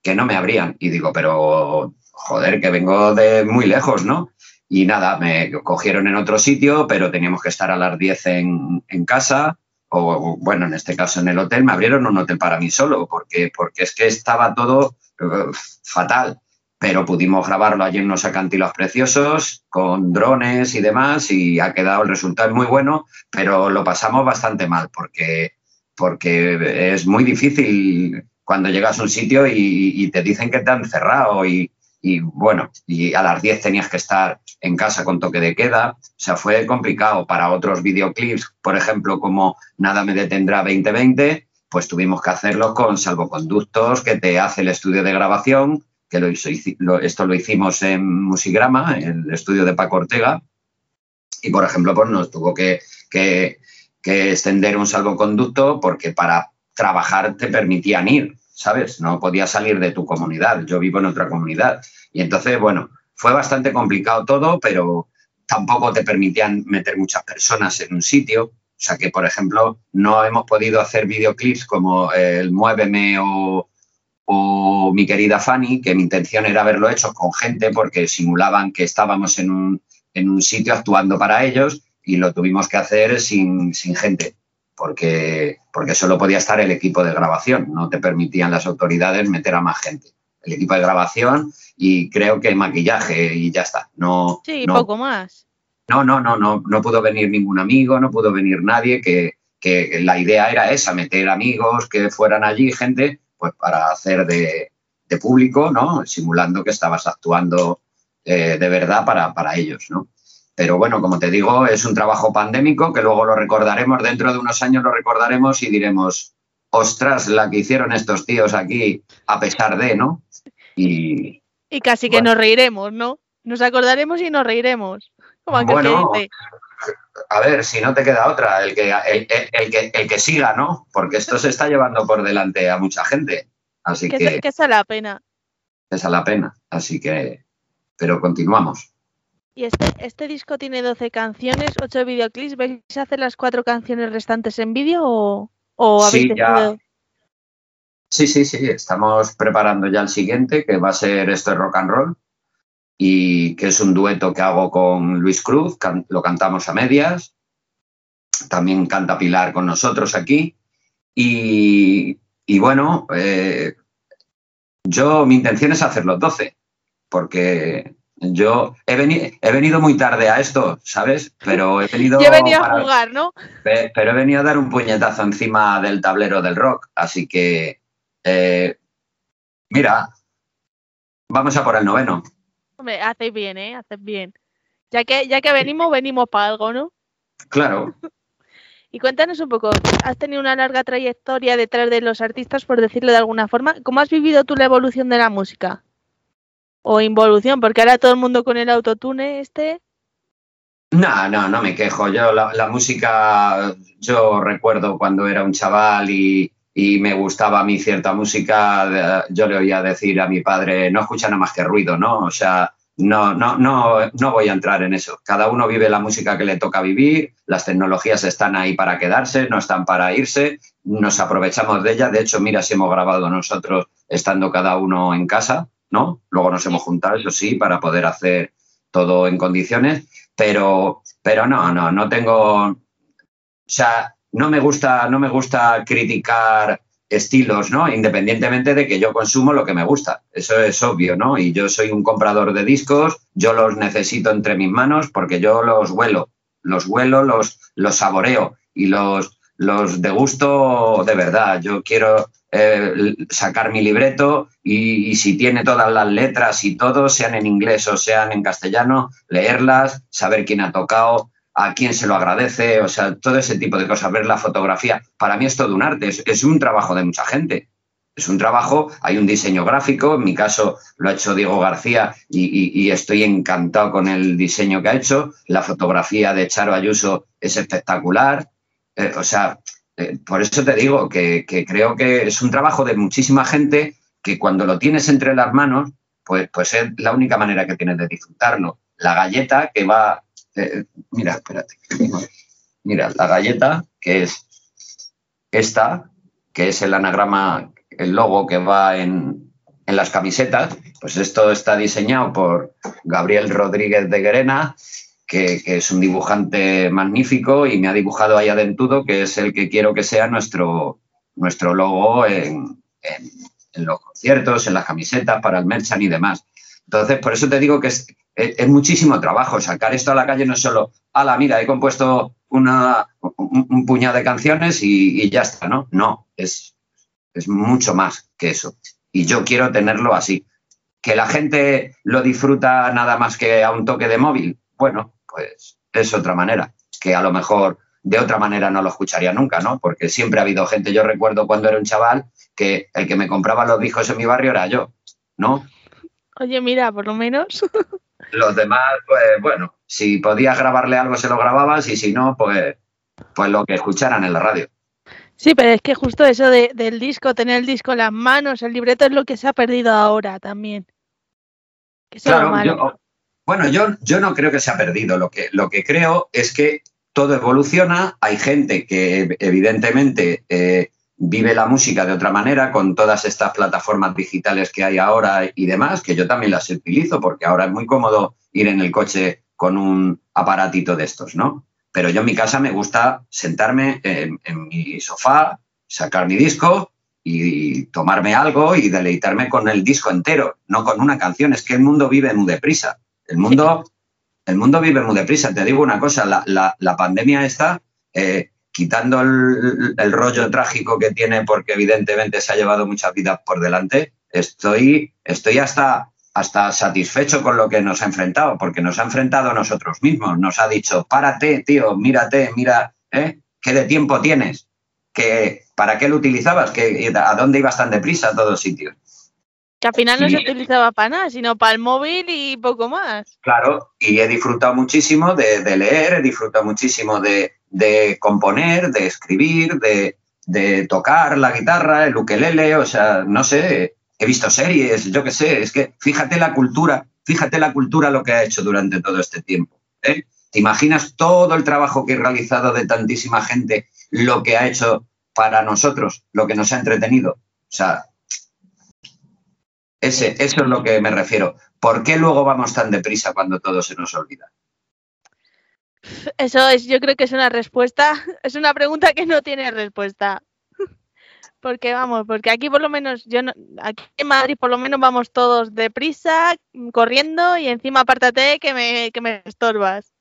que no me abrían. Y digo, pero joder, que vengo de muy lejos, ¿no? Y nada, me cogieron en otro sitio, pero teníamos que estar a las 10 en, en casa, o bueno, en este caso en el hotel. Me abrieron un hotel para mí solo, porque, porque es que estaba todo eh, fatal pero pudimos grabarlo allí en unos acantilados preciosos, con drones y demás, y ha quedado, el resultado es muy bueno, pero lo pasamos bastante mal, porque, porque es muy difícil cuando llegas a un sitio y, te dicen que te han cerrado y, y, bueno, y a las 10 tenías que estar en casa con toque de queda, o sea, fue complicado. Para otros videoclips, por ejemplo, como Nada me detendrá 2020, pues tuvimos que hacerlo con salvoconductos que te hace el estudio de grabación, que lo hizo- lo- esto lo hicimos en Musigrama, en el estudio de Paco Ortega, y por ejemplo, pues nos tuvo que, extender un salvoconducto porque para trabajar te permitían ir, ¿sabes? No podías salir de tu comunidad, yo vivo en otra comunidad. Y entonces, bueno, fue bastante complicado todo, pero tampoco te permitían meter muchas personas en un sitio. O sea que, por ejemplo, no hemos podido hacer videoclips como el Muéveme o Mi querida Fanny, que mi intención era haberlo hecho con gente porque simulaban que estábamos en un, en un sitio actuando para ellos y lo tuvimos que hacer sin, sin gente, porque, porque solo podía estar el equipo de grabación, no te permitían las autoridades meter a más gente. El equipo de grabación y creo que maquillaje y ya está. No, Sí, no, poco más. no, no, no, no, no pudo venir ningún amigo, no pudo venir nadie, que, que la idea era esa, meter amigos que fueran allí, gente, pues para hacer de, de público, ¿no? Simulando que estabas actuando eh, de verdad para, para ellos, ¿no? Pero bueno, como te digo, es un trabajo pandémico que luego lo recordaremos, dentro de unos años lo recordaremos y diremos, ostras, la que hicieron estos tíos aquí a pesar de, ¿no? Y, Y casi que nos reiremos, ¿no? Nos acordaremos y nos reiremos. Como Bueno, dice. a ver, si no te queda otra, el que, el, el- el que, el que siga, ¿no? Porque esto se está llevando por delante a mucha gente. Así Que, que que sea la pena. esa es la pena. Así que, pero continuamos. Y este, este disco tiene 12 canciones, 8 videoclips. ¿Vais a hacer las cuatro canciones restantes en vídeo o, o habéis Sí, ya. Sí, sí, sí, estamos preparando ya el siguiente, que va a ser Esto es Rock and Roll, y que es un dueto que hago con Luis Cruz, can- lo cantamos a medias, también canta Pilar con nosotros aquí, y, y bueno, eh, yo mi intención es hacer los 12, porque yo he, veni- he venido muy tarde a esto, ¿sabes? Pero he venido... Yo venía a jugar, ¿no? Pe- Pero he venido a dar un puñetazo encima del tablero del rock, así que, eh, mira, vamos a por el noveno. Hombre, hacéis bien, ¿eh? Hacéis bien. Ya que, ya que venimos, venimos para algo, ¿no? Claro, Y cuéntanos un poco, has tenido una larga trayectoria detrás de los artistas, por decirlo de alguna forma. ¿Cómo has vivido tú la evolución de la música? O involución, porque ahora todo el mundo con el autotune este. No, no, no me quejo. Yo la, música, yo recuerdo cuando era un chaval y, y me gustaba a mí cierta música, yo le oía decir a mi padre, no escucha nada más que ruido, ¿no? O sea, no, no, no, no voy a entrar en eso. Cada uno vive la música que le toca vivir, las tecnologías están ahí para quedarse, no están para irse, nos aprovechamos de ella. De hecho, mira si hemos grabado nosotros estando cada uno en casa, ¿no? Luego nos hemos juntado, eso sí, para poder hacer todo en condiciones, pero, pero no, no, no tengo, o sea, no me gusta, no me gusta criticar estilos, ¿no? Independientemente de que yo consumo lo que me gusta. Eso es obvio, ¿no? Y yo soy un comprador de discos, yo los necesito entre mis manos porque yo los huelo, los huelo, los, los saboreo y los, los degusto de verdad. Yo quiero eh, sacar mi libreto y, y, si tiene todas las letras y todo, sean en inglés o sean en castellano, leerlas, saber quién ha tocado, a quién se lo agradece, o sea, todo ese tipo de cosas, ver la fotografía. Para mí es todo un arte, es, un trabajo de mucha gente. Es un trabajo, hay un diseño gráfico, en mi caso lo ha hecho Diego García y, estoy encantado con el diseño que ha hecho. La fotografía de Charo Ayuso es espectacular. Eh, o sea, eh, por eso te digo que, que, creo que es un trabajo de muchísima gente que cuando lo tienes entre las manos, pues, pues es la única manera que tienes de disfrutarlo. La galleta que va eh, mira, espérate. Mira, la galleta, que es esta, que es el anagrama, el logo que va en, en las camisetas, pues esto está diseñado por Gabriel Rodríguez de Guerena, que, que, es un dibujante magnífico y me ha dibujado ahí adentudo, que es el que quiero que sea nuestro, nuestro logo en, en, en los conciertos, en las camisetas, para el merchan y demás. Entonces, por eso te digo que es, muchísimo trabajo. Sacar esto a la calle no es solo, ala, mira, he compuesto una, un, puñado de canciones y, y, ya está, ¿no? No, es, es mucho más que eso. Y yo quiero tenerlo así. Que la gente lo disfruta nada más que a un toque de móvil, bueno, pues es otra manera. Que a lo mejor de otra manera no lo escucharía nunca, ¿no? Porque siempre ha habido gente, yo recuerdo cuando era un chaval, que el que me compraba los discos en mi barrio era yo, ¿no? Oye, mira, por lo menos. Los demás, pues bueno, si podías grabarle algo se lo grababas y si no, pues, pues lo que escucharan en la radio. Sí, pero es que justo eso de, del disco, tener el disco en las manos, el libreto es lo que se ha perdido ahora también. Que claro, yo, bueno, yo, yo no creo que se ha perdido. Lo que, lo que creo es que todo evoluciona. Hay gente que evidentemente eh, vive la música de otra manera con todas estas plataformas digitales que hay ahora y demás, que yo también las utilizo porque ahora es muy cómodo ir en el coche con un aparatito de estos, ¿no? Pero yo en mi casa me gusta sentarme en, mi sofá, sacar mi disco y tomarme algo y deleitarme con el disco entero, no con una canción. Es que el mundo vive muy deprisa. El mundo, el mundo vive muy deprisa. Te digo una cosa, la, la, pandemia esta... Eh, quitando el, el, rollo trágico que tiene, porque evidentemente se ha llevado muchas vidas por delante, estoy, estoy hasta, hasta satisfecho con lo que nos ha enfrentado, porque nos ha enfrentado a nosotros mismos. Nos ha dicho, párate, tío, mírate, mira, ¿eh? ¿qué de tiempo tienes? ¿Que, ¿Para qué lo utilizabas? ¿Que, ¿A dónde ibas tan deprisa a todos sitios? Que al final no se utilizaba para nada, sino para el móvil y poco más. Claro, y he disfrutado muchísimo de, de leer, he disfrutado muchísimo de, de componer, de escribir, de, de, tocar la guitarra, el ukelele, o sea, no sé, he visto series, yo qué sé, es que fíjate la cultura, fíjate la cultura lo que ha hecho durante todo este tiempo. ¿eh? ¿Te imaginas todo el trabajo que he realizado de tantísima gente, lo que ha hecho para nosotros, lo que nos ha entretenido? O sea, ese, eso es lo que me refiero. ¿Por qué luego vamos tan deprisa cuando todo se nos olvida? Eso es, yo creo que es una respuesta, es una pregunta que no tiene respuesta. Porque vamos, porque aquí por lo menos, yo no, aquí en Madrid por lo menos vamos todos deprisa, corriendo y encima apártate que me, que me estorbas.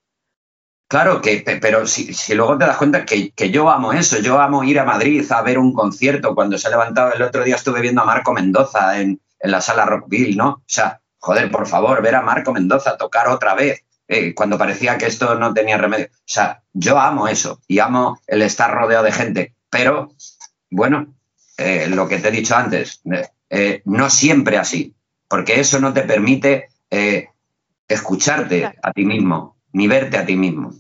Claro, que, pero si, si luego te das cuenta que, que, yo amo eso, yo amo ir a Madrid a ver un concierto. Cuando se ha levantado el otro día estuve viendo a Marco Mendoza en, en la sala Rockville, ¿no? O sea, joder, por favor, ver a Marco Mendoza tocar otra vez eh, cuando parecía que esto no tenía remedio. O sea, yo amo eso y amo el estar rodeado de gente, pero bueno, eh, lo que te he dicho antes, eh, no siempre así, porque eso no te permite escucharte Claro. a ti mismo, ni verte a ti mismo.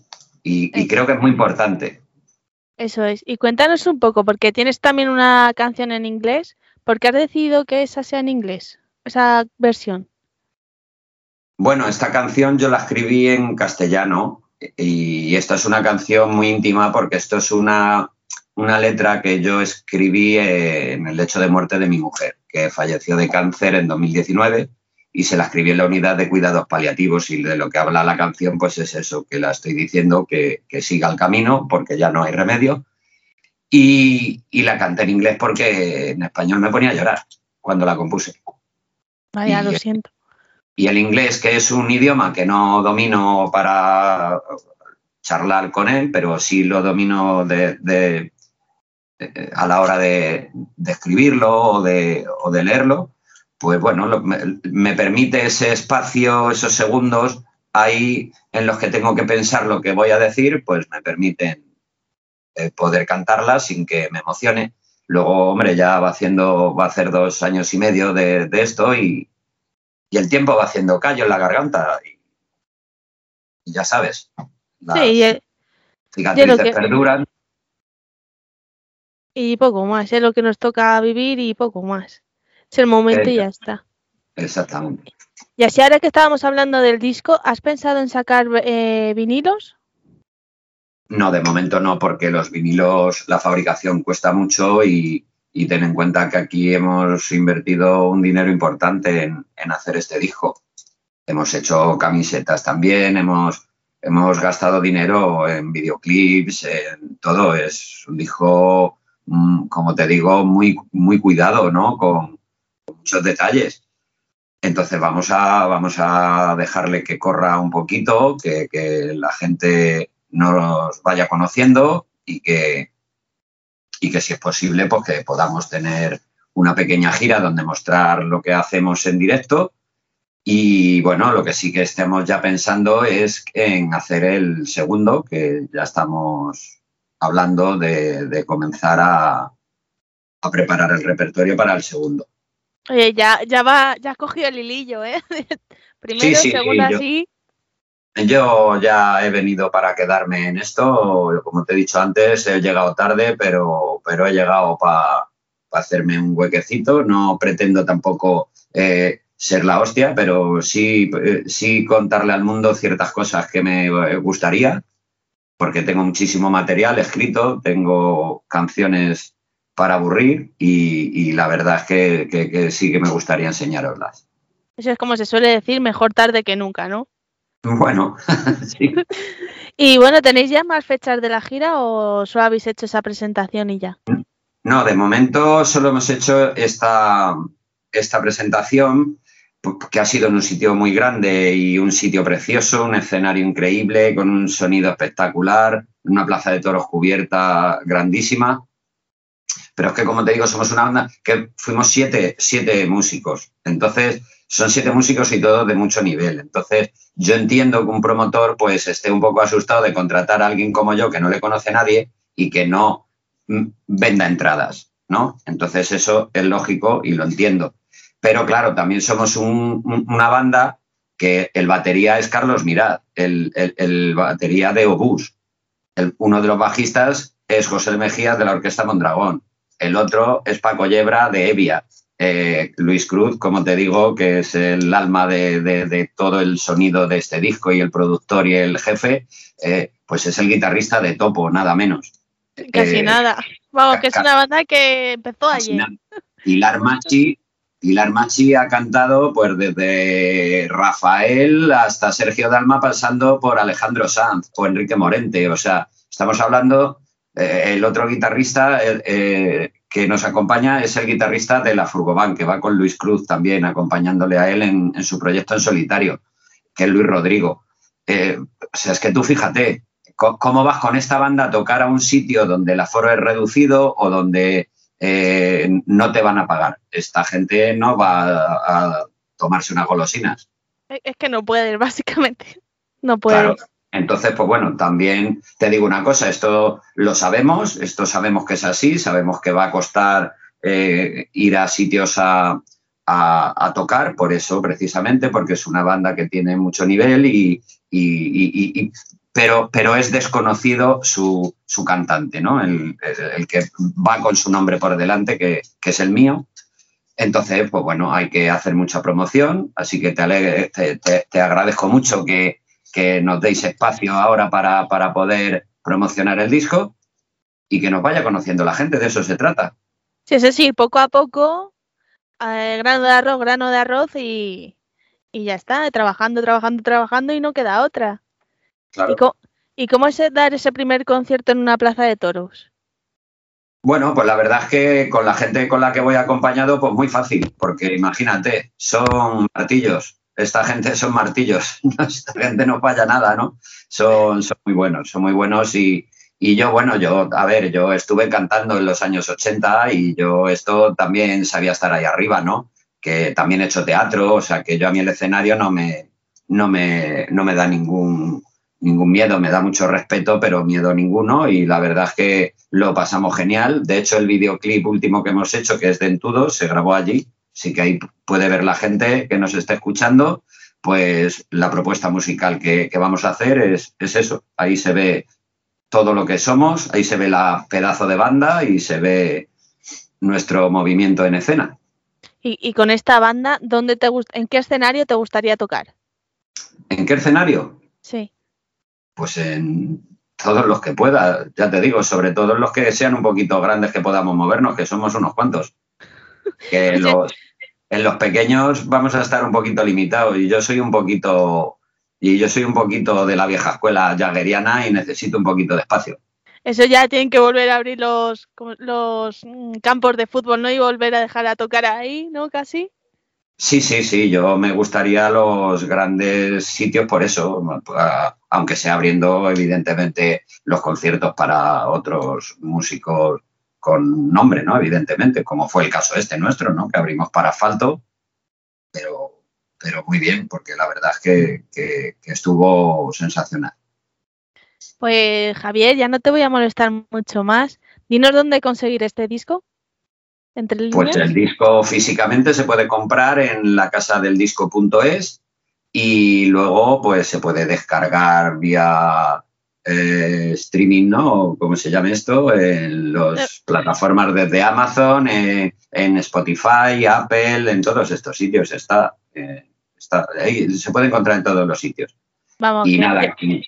Y, y creo que es muy importante. Eso es. Y cuéntanos un poco, porque tienes también una canción en inglés. ¿Por qué has decidido que esa sea en inglés? Esa versión. Bueno, esta canción yo la escribí en castellano y esta es una canción muy íntima porque esto es una, una letra que yo escribí eh, en el lecho de muerte de mi mujer, que falleció de cáncer en 2019 y se la escribí en la unidad de cuidados paliativos y de lo que habla la canción pues es eso, que la estoy diciendo que, que siga el camino porque ya no hay remedio y, y la canté en inglés porque en español me ponía a llorar cuando la compuse. Vaya, Y lo siento. Y el inglés, que es un idioma que no domino para charlar con él, pero sí lo domino de, de- a la hora de, escribirlo o de, leerlo, pues bueno, lo- me, me permite ese espacio, esos segundos ahí en los que tengo que pensar lo que voy a decir, pues me permiten eh, poder cantarla sin que me emocione. Luego, hombre, ya va haciendo, va a hacer dos años y medio de esto y, y el tiempo va haciendo callo en la garganta y, y ya sabes, las Sí, y, eh, cicatrices que- perduran. y poco más. Es lo que nos toca vivir y poco más. Es el momento y Eh, ya está. Exactamente. Y así ahora que estábamos hablando del disco, ¿has pensado en sacar eh, vinilos? No, de momento no, porque los vinilos, la fabricación cuesta mucho y, y ten en cuenta que aquí hemos invertido un dinero importante en, hacer este disco. Hemos hecho camisetas también, hemos, hemos gastado dinero en videoclips, en todo. Es un disco, mm, como te digo, muy, muy cuidado, ¿no? Con, con muchos detalles. Entonces vamos a, vamos a dejarle que corra un poquito, que, que la gente nos vaya conociendo y que, y que si es posible, pues que podamos tener una pequeña gira donde mostrar lo que hacemos en directo. Y bueno, lo que sí que estemos ya pensando es en hacer el segundo, que ya estamos hablando de, de comenzar a, a preparar el repertorio para el segundo. Oye, ya, ya va, ya has cogido el hilillo, ¿eh? Primero, sí, segundo sí, yo- así. Yo ya he venido para quedarme en esto. Como te he dicho antes, he llegado tarde, pero, pero he llegado para hacerme un huequecito. No pretendo tampoco eh, ser la hostia, pero sí, eh, sí contarle al mundo ciertas cosas que me eh, gustaría, porque tengo muchísimo material escrito, tengo canciones para aburrir y, la verdad es que- que sí que me gustaría enseñaroslas. Eso es como se suele decir, mejor tarde que nunca, ¿no? Bueno, sí. Y bueno, ¿tenéis ya más fechas de la gira o solo habéis hecho esa presentación y ya? No, de momento solo hemos hecho esta, esta presentación que ha sido en un sitio muy grande y un sitio precioso, un escenario increíble, con un sonido espectacular, una plaza de toros cubierta grandísima. Pero es que, como te digo, somos una banda que fuimos siete, siete músicos. Entonces, son siete músicos y todos de mucho nivel. Entonces, yo entiendo que un promotor pues esté un poco asustado de contratar a alguien como yo que no le conoce a nadie y que no mm, venda entradas, ¿no? Entonces, eso es lógico y lo entiendo. Pero claro, también somos un- un- una banda que el batería es Carlos Mirad, el, el- el batería de Obús. El- uno de los bajistas es José Mejías de la Orquesta Mondragón. El otro es Paco Yebra de Evia. Eh, Luis Cruz, como te digo, que es el alma de, de- de todo el sonido de este disco y el productor y el jefe, eh, pues es el guitarrista de Topo, nada menos. Casi Eh, nada. Vamos, que es una banda que empezó ayer. nada. Pilar Machi, Pilar Machi ha cantado pues desde Rafael hasta Sergio Dalma, pasando por Alejandro Sanz o Enrique Morente. O sea, estamos hablando, el otro guitarrista que nos acompaña es el guitarrista de La Furgoban, que va con Luis Cruz también, acompañándole a él en, en su proyecto en solitario, que es Luis Rodrigo. Eh, o sea, es que tú fíjate, ¿cómo vas con esta banda a tocar a un sitio donde el aforo es reducido o donde eh, no te van a pagar. Esta gente no va a, a tomarse unas golosinas. Es que no puedes, básicamente. No puedes. Claro. Entonces, pues bueno, también te digo una cosa, esto lo sabemos, esto sabemos que es así, sabemos que va a costar eh, ir a sitios a, tocar, por eso precisamente, porque es una banda que tiene mucho nivel y, pero, pero es desconocido su, su cantante, ¿no? El, el- que va con su nombre por delante, que, que es el mío. Entonces, pues bueno, hay que hacer mucha promoción, así que te, alegre- te agradezco mucho que, que nos deis espacio ahora para, para poder promocionar el disco y que nos vaya conociendo la gente, de eso se trata. Sí, es decir, poco a poco, eh, grano de arroz, grano de arroz y, y ya está, trabajando, trabajando, trabajando y no queda otra. ¿Y, co- ¿Y cómo es dar ese primer concierto en una plaza de toros? Bueno, pues la verdad es que con la gente con la que voy acompañado, pues muy fácil, porque imagínate, son martillos. Esta gente son martillos. Esta gente no falla nada, ¿no? Son, muy buenos, son muy buenos y, y yo, bueno, yo, a ver, yo estuve cantando en los años 80 y yo esto también sabía estar ahí arriba, ¿no? Que también he hecho teatro, o sea que yo a mí el escenario no me, no me, no me da ningún, ningún miedo, me da mucho respeto, pero miedo ninguno y la verdad es que lo pasamos genial. De hecho, el videoclip último que hemos hecho, que es de Entudo, se grabó allí, así que ahí puede ver la gente que nos está escuchando, pues la propuesta musical que, que vamos a hacer es, es eso, ahí se ve todo lo que somos, ahí se ve la pedazo de banda y se ve nuestro movimiento en escena. Y, y con esta banda, ¿dónde te ¿en qué escenario te gustaría tocar? ¿En qué escenario? Sí. Pues en todos los que pueda, ya te digo, sobre todo en los que sean un poquito grandes que podamos movernos, que somos unos cuantos. Que Sí. los, en los pequeños vamos a estar un poquito limitados y yo soy un poquito y yo soy un poquito de la vieja escuela jaggeriana y necesito un poquito de espacio. Eso ya tienen que volver a abrir los, los mm, campos de fútbol, ¿no? Y volver a dejar a tocar ahí, ¿no? Casi. Sí, sí, sí, yo me gustaría los grandes sitios por eso, aunque sea abriendo evidentemente los conciertos para otros músicos con nombre, ¿no? Evidentemente, como fue el caso este nuestro, ¿no? Que abrimos para asfalto, pero, pero muy bien, porque la verdad es que, que- que estuvo sensacional. Pues Javier, ya no te voy a molestar mucho más. Dinos dónde conseguir este disco. Entre. Pues el disco físicamente se puede comprar en la casa del disco.es y luego pues se puede descargar vía eh, streaming, ¿no? ¿Cómo se llama esto? En las plataformas desde Amazon, eh, en Spotify, Apple, en todos estos sitios está. eh, está ahí, se puede encontrar en todos los sitios. Vamos, Y que, nada, que-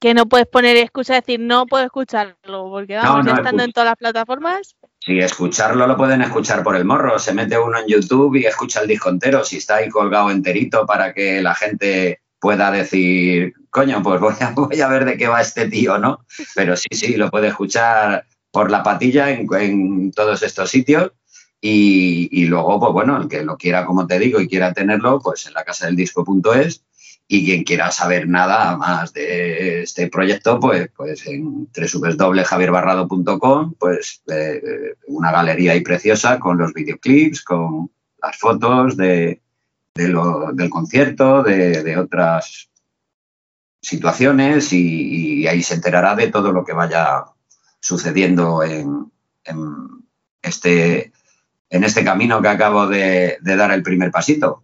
que no puedes poner excusa de decir no puedo escucharlo, porque vamos, no, estando en todas las plataformas. Si escucharlo lo pueden escuchar por el morro, se mete uno en YouTube y escucha el disco entero, si está ahí colgado enterito para que la gente pueda decir, coño, pues voy a, ver de qué va este tío, ¿no? Pero sí, sí, lo puede escuchar por la patilla en, todos estos sitios y, luego, pues bueno, el que lo quiera, como te digo, y quiera tenerlo, pues en la casa del disco.es y quien quiera saber nada más de este proyecto, pues, pues en www.javierbarrado.com, pues eh, eh, una galería ahí preciosa con los videoclips, con las fotos de, del concierto, de otras situaciones y, y ahí se enterará de todo lo que vaya sucediendo en, en este, en este camino que acabo de- de dar el primer pasito.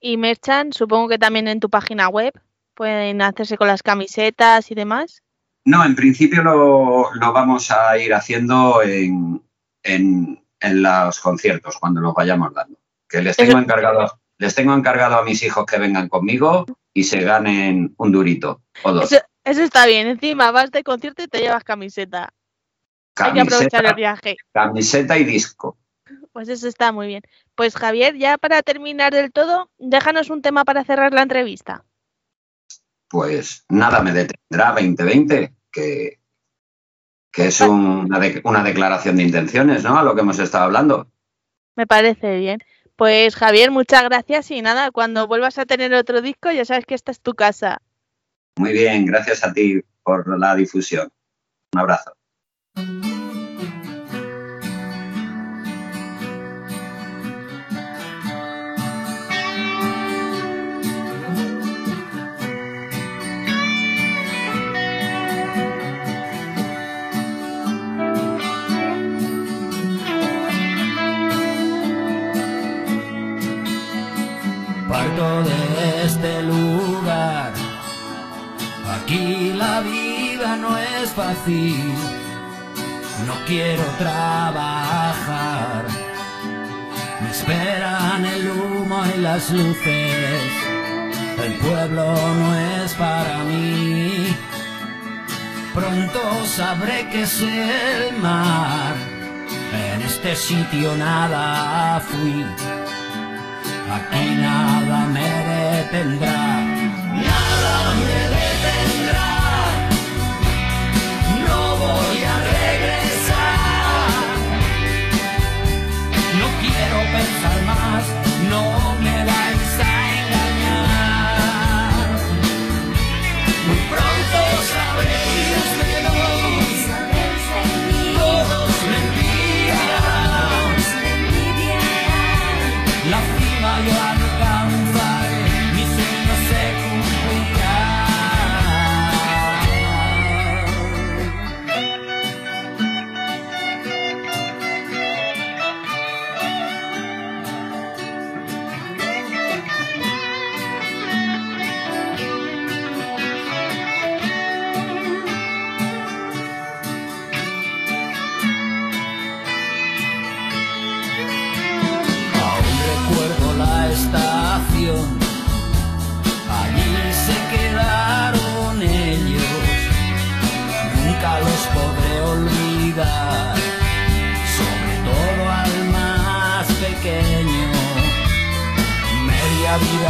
Y Merchan, supongo que también en tu página web pueden hacerse con las camisetas y demás. No, en principio lo, lo vamos a ir haciendo en, en- en los conciertos, cuando los vayamos dando. Que les tengo Eso- encargado, les tengo encargado a mis hijos que vengan conmigo y se ganen un durito o dos. Eso, eso está bien. Encima vas de concierto y te llevas camiseta. Hay que aprovechar el Camiseta, viaje. camiseta y disco. Pues eso está muy bien. Pues Javier, ya para terminar del todo, déjanos un tema para cerrar la entrevista. Pues nada me detendrá 2020, que, que es un- una, de- una declaración de intenciones, ¿no? A lo que hemos estado hablando. Me parece bien. Pues Javier, muchas gracias y nada, cuando vuelvas a tener otro disco ya sabes que esta es tu casa. Muy bien, gracias a ti por la difusión. Un abrazo. de este lugar. Aquí la vida no es fácil, no quiero trabajar. Me esperan el humo y las luces, el pueblo no es para mí. Pronto sabré que es el mar, en este sitio nada fui. Aquí nada me detendrá. Nada me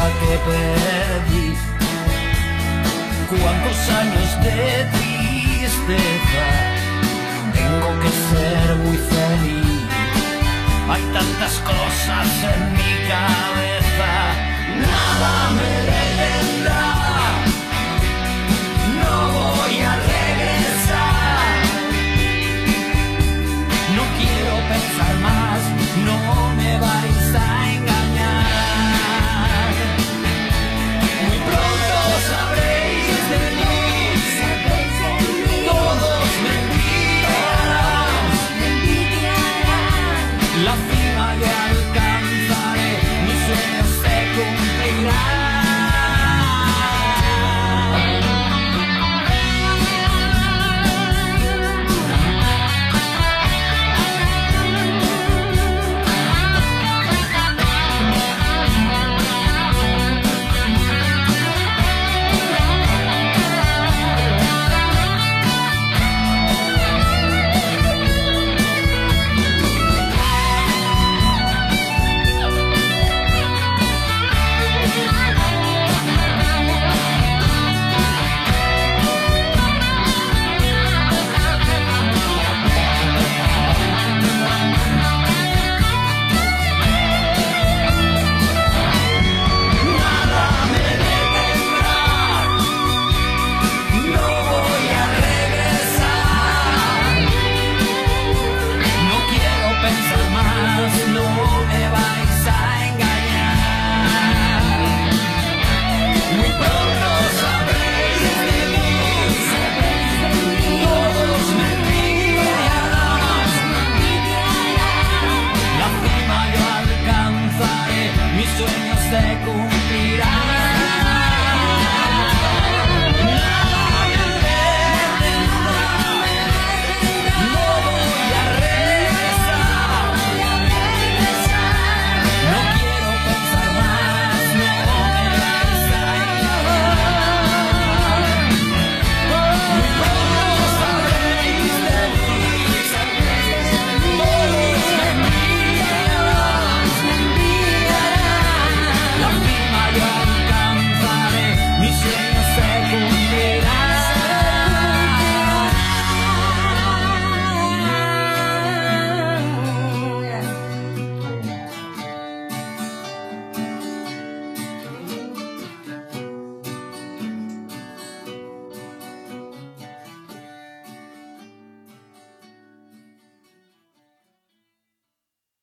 vida que perdí, cuántos años de tristeza, tengo que ser muy feliz. Hay tantas cosas en mi cabeza, nada me detendrá.